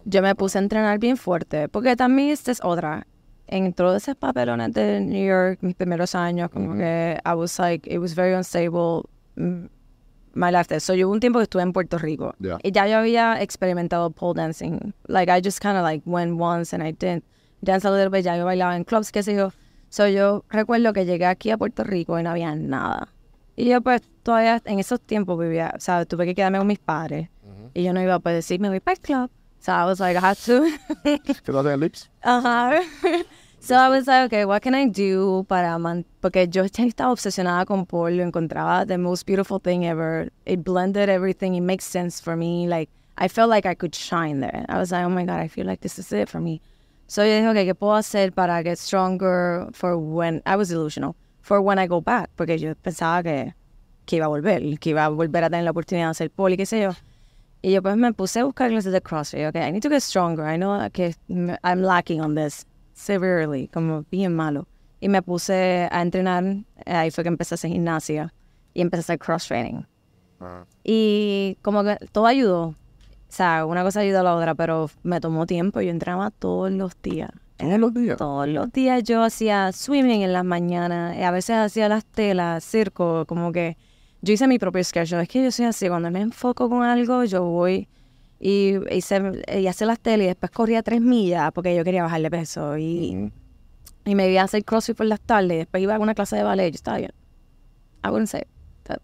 yo me puse a entrenar bien fuerte, porque también esta es otra. En todos esos papelones de New York, mis primeros años, como que I was like, it was very unstable. mm, My life there. So yo hubo un tiempo que estuve en Puerto Rico. Ya. Y ya yo había experimentado pole dancing. Like I just kind of like went once and I did dance a little bit. Ya yo bailaba en clubs, qué sé yo. So yo recuerdo que llegué aquí a Puerto Rico y no había nada. Y yo pues todavía en esos tiempos vivía, o sea, tuve que quedarme con mis padres. Y yo no iba a poder decir, me voy para el club. So I was like, I had to. ¿Qué tú haces en lips? Ajá. so I was like, okay, what can I do para man porque yo estaba obsesionada con Paul, lo encontraba the most beautiful thing ever. It blended everything. It makes sense for me. Like I felt like I could shine there. I was like, oh my god, I feel like this is it for me. So yo dije, ok, ¿qué puedo hacer para get stronger for when I was delusional, for when I go back? Porque yo pensaba que, que iba a volver, que iba a volver a tener la oportunidad de hacer poli, qué sé yo. Y yo pues me puse a buscar clases de CrossFit. Ok, I need to get stronger. I know que I'm lacking on this severely, como bien malo. Y me puse a entrenar. Ahí fue que empecé a hacer gimnasia y empecé a hacer cross training. Ah. Y como que todo ayudó. O sea, una cosa ayuda a la otra, pero me tomó tiempo. Yo entrenaba todos los días. Todos los días. Todos los días yo hacía swimming en las mañanas. Y a veces hacía las telas, circo, como que yo hice mi propio schedule. Es que yo soy así, cuando me enfoco con algo, yo voy y hice, y hice las telas y después corría tres millas porque yo quería bajarle peso. Y, y me iba a hacer crossfit por las tardes. Después iba a una clase de ballet. Yo estaba bien. I wouldn't say that's.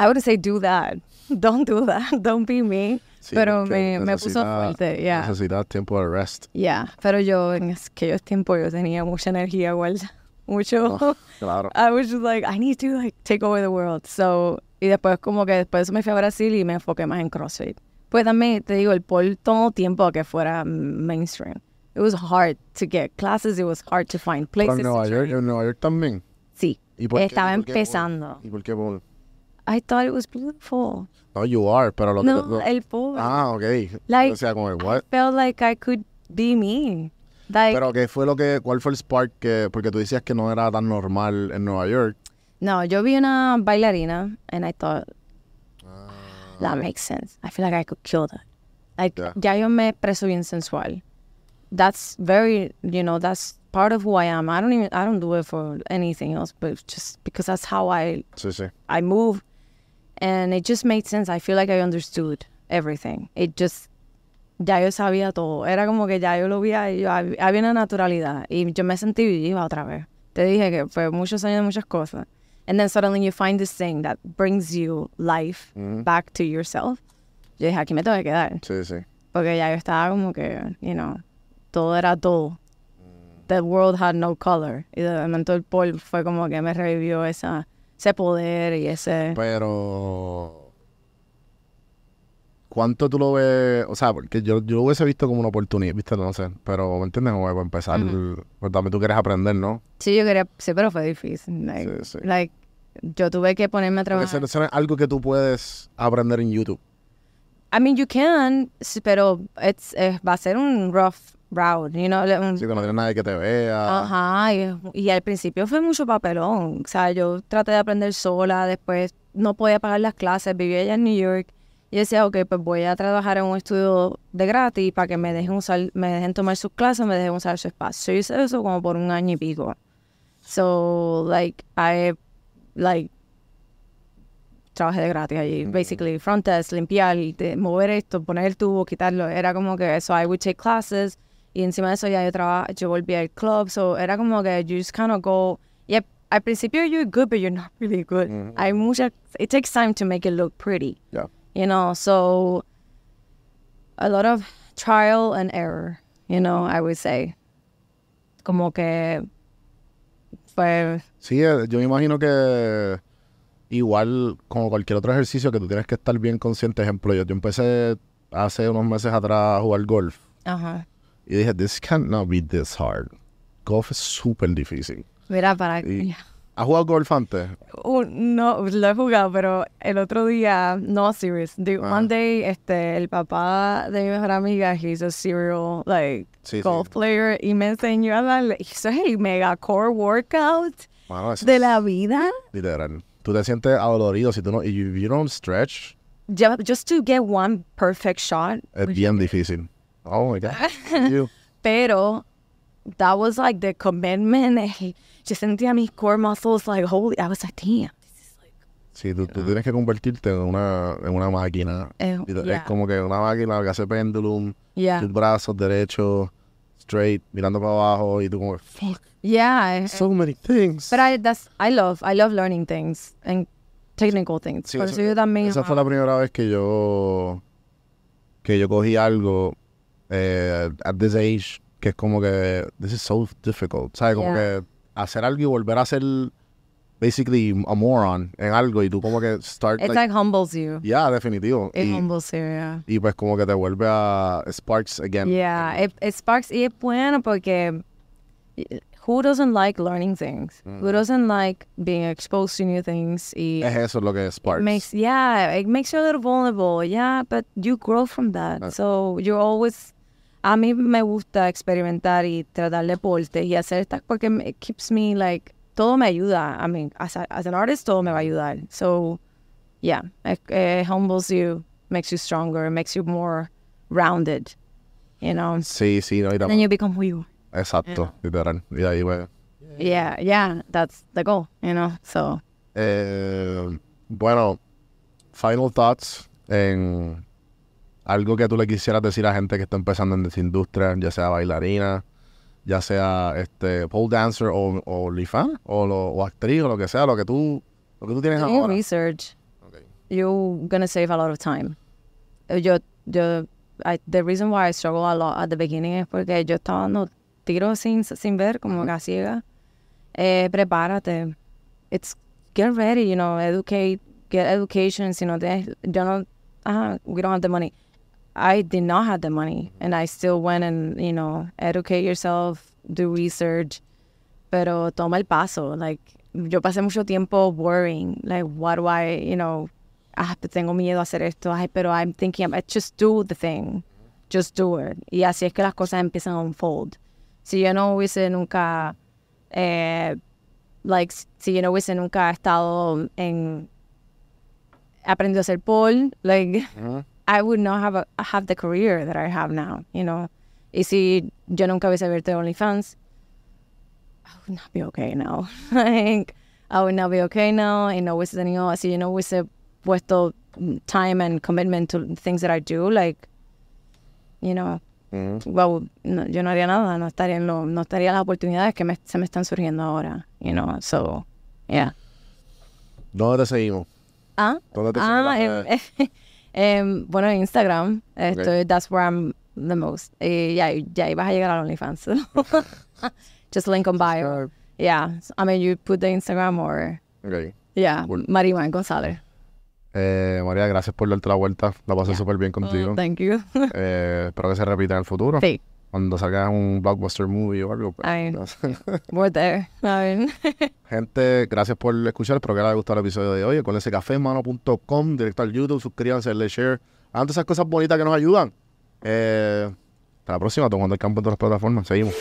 I would say do that. Don't do that. Don't be me. Sí, pero me, me puso fuerte, yeah. Necesitas tiempo de rest. Yeah. Pero yo en aquellos tiempos yo tenía mucha energía guarda. Mucho. Oh, claro. I was just like, I need to like take over the world. So, y después como que después me fui a Brasil y me enfoqué más en CrossFit. Pues también, te digo, el pole tomó tiempo a que fuera mainstream. It was hard to get classes. It was hard to find Pero places. en to Nueva York, en Nueva York también. Sí. ¿Y por Estaba y por empezando. ¿Y por qué pole? I thought it was beautiful. No, you are, pero lo que... No, lo- el pole. Ah, ok. Like, o sea, como, I what? felt like I could be me. Like, Pero ¿qué fue lo que... ¿Cuál fue el spark que... Porque tú decías que no era tan normal en Nueva York. no, yo vi una bailarina and I thought Ah. that makes sense. I feel like I could kill that. Like, Yeah. ya yo me expreso bien sensual. That's very, you know, that's part of who I am. I don't even, I don't do it for anything else, but just because that's how I, Sí, sí. I move. And it just made sense. I feel like I understood everything. It just, ya yo sabía todo. Era como que ya yo lo y yo, hab- había una naturalidad. Y yo me sentí viva otra vez. Te dije que fue muchos años de muchas cosas. And then suddenly you find this thing that brings you life back to yourself. Yo dije, aquí me tengo que quedar. Sí, sí. Porque ya yo estaba como que, you know, todo era todo. The world had no color. Y de momento el pole fue como que me revivió esa, ese poder y ese... Pero... ¿Cuánto tú lo ves? O sea, porque yo, yo lo hubiese visto como una oportunidad, ¿viste? No sé. Pero, ¿me entiendes? Como para empezar... Pues también tú quieres aprender, ¿no? Sí, yo quería, sí, pero fue difícil. Like, Sí, sí. like, yo tuve que ponerme a trabajar. algo que tú puedes aprender en YouTube. I mean, you can, pero it's, eh, va a ser un rough route, you know. un- Sí, que no tienes nadie que te vea. Ajá, y, y al principio fue mucho papelón. O sea, yo traté de aprender sola, después no podía pagar las clases, vivía allá en New York. Y decía, ok, pues voy a trabajar en un estudio de gratis para que me dejen usar, me dejen tomar sus clases, me dejen usar su espacio. Yo hice eso como por un año y pico. So, like, I, like, trabajé de gratis allí. Basically, front desk, limpiar, mover esto, poner el tubo, quitarlo. Era como que, so I would take classes. Y encima de eso ya yo traba, yo volví al club. So, era como que you just kind of go, yep, al principio you're good, but you're not really good. Hay mucha, it takes time to make it look pretty. You know, so a lot of trial and error, you know, I would say. Como que fue Sí, eh, yo me imagino que igual como cualquier otro ejercicio que tú tienes que estar bien consciente. Ejemplo, yo, yo empecé hace unos meses atrás a jugar golf Ajá. y dije, this cannot be this hard. Golf es súper difícil. Mira, para... Y- ¿Has jugado golf antes? Uh, no, lo he jugado, pero el otro día, no serious. The Ah. One day, este, el papá de mi mejor amiga, he's a serial, like, Sí, golf sí. player, y me enseñó a darle, eso es el mega core workout es de la vida. literal. Tú te sientes adolorido si tú no... Y you, don't stretch, Ju- Just to get one perfect shot, es bien difícil. Oh, my God. You- pero that was like the commitment. eh, Yo sentía mis core muscles like holy. I was like, damn. Sí, tú, tú tienes que convertirte en una, en una máquina. Eh, yeah. Es como que una máquina que hace pendulum, Yeah, tus brazos derechos, straight, mirando para abajo y tú como, fuck, yeah. eh, so many things. But I that's I love I love learning things and technical things. Sí, Por eso- eso yo también. Esa fue la primera vez que yo que yo cogí algo eh, at this age que es como que this is so difficult, ¿sabes? Como Yeah. que hacer algo y volver a hacer basically a moron en algo y tú como que start It's like, like humbles you. yeah, definitivo. It Y, humbles you, yeah. y pues como que te vuelve a sparks again. Yeah, it, it sparks. Y es bueno porque who doesn't like learning things? Who doesn't like being exposed to new things? Y Es eso lo que sparks. it makes yeah, it makes you a little vulnerable. Yeah, but you grow from that. Ah. So you're always. A mí me gusta experimentar y tratar deportes y hacer estas porque me- it keeps me like todo me ayuda. I mean, as, a, as an artist todo me va a ayudar. So yeah, it, it humbles you, makes you stronger, makes you more rounded. You know, Sí, sí, no, y then you become who you are. exacto, literal. Y ahí Yeah, yeah, that's the goal, you know. So Eh, bueno, final thoughts en algo que tú le quisieras decir a gente que está empezando en esta industria, ya sea bailarina, ya sea este pole dancer o, o OnlyFans, o, lo- o actriz o lo que sea, lo que tú, lo que tú tienes ahora. research, Okay. you're gonna save a lot of time. Yo, yo, I, the reason why I struggle a lot at the beginning es porque yo estaba dando tiros sin, sin ver, como a ciega. Eh, prepárate. It's get ready, you know, educate, get education. Si no tienes, yo no, ajá, we don't have the money. I did not have the money, and I still went and you know educate yourself, do research, pero toma el paso. Like yo pasé mucho tiempo worrying, like what do I, you know, ah, tengo miedo a hacer esto, ay, pero I'm thinking, about, just do the thing, just do it. Y así es que las cosas empiezan a unfold. Si yo no hubiese nunca, eh, like, si yo no hubiese nunca estado en aprendido a hacer pole, like. I would not have a, have the career that I have now, you know. Y si yo nunca hubiese abierto OnlyFans, I would not be okay now. like, I would not be okay now. No hubiese tenido, así yo no hubiese puesto time and commitment to things that I do, like, you know, Ujú. well, no, yo no haría nada, no estaría en lo, no estaría las oportunidades que me, se me están surgiendo ahora, you know. So, yeah. ¿Dónde te seguimos? Ah, ¿Dónde te ah seguimos? em, em, bueno, en Instagram, estoy, that's where I'm the most. Y ya, ya ahí vas a llegar a OnlyFans. Just link on bio. Yeah, I mean, you put the Instagram or, Ok. yeah, Cool. Mariman González. Eh, María, gracias por darte la vuelta. La pasé súper bien contigo. Oh, thank you. Eh, espero que se repita en el futuro. sí, Cuando salga un blockbuster movie o algo. pues, no sé. we're there. I mean, Gente, gracias por escuchar. Espero que les haya gustado el episodio de hoy. Acuérdense cafemano.com, directo al YouTube. Suscríbanse, denle share. Hagan todas esas cosas bonitas que nos ayudan. Eh, hasta la próxima, tomando el campo en todas las plataformas. Seguimos.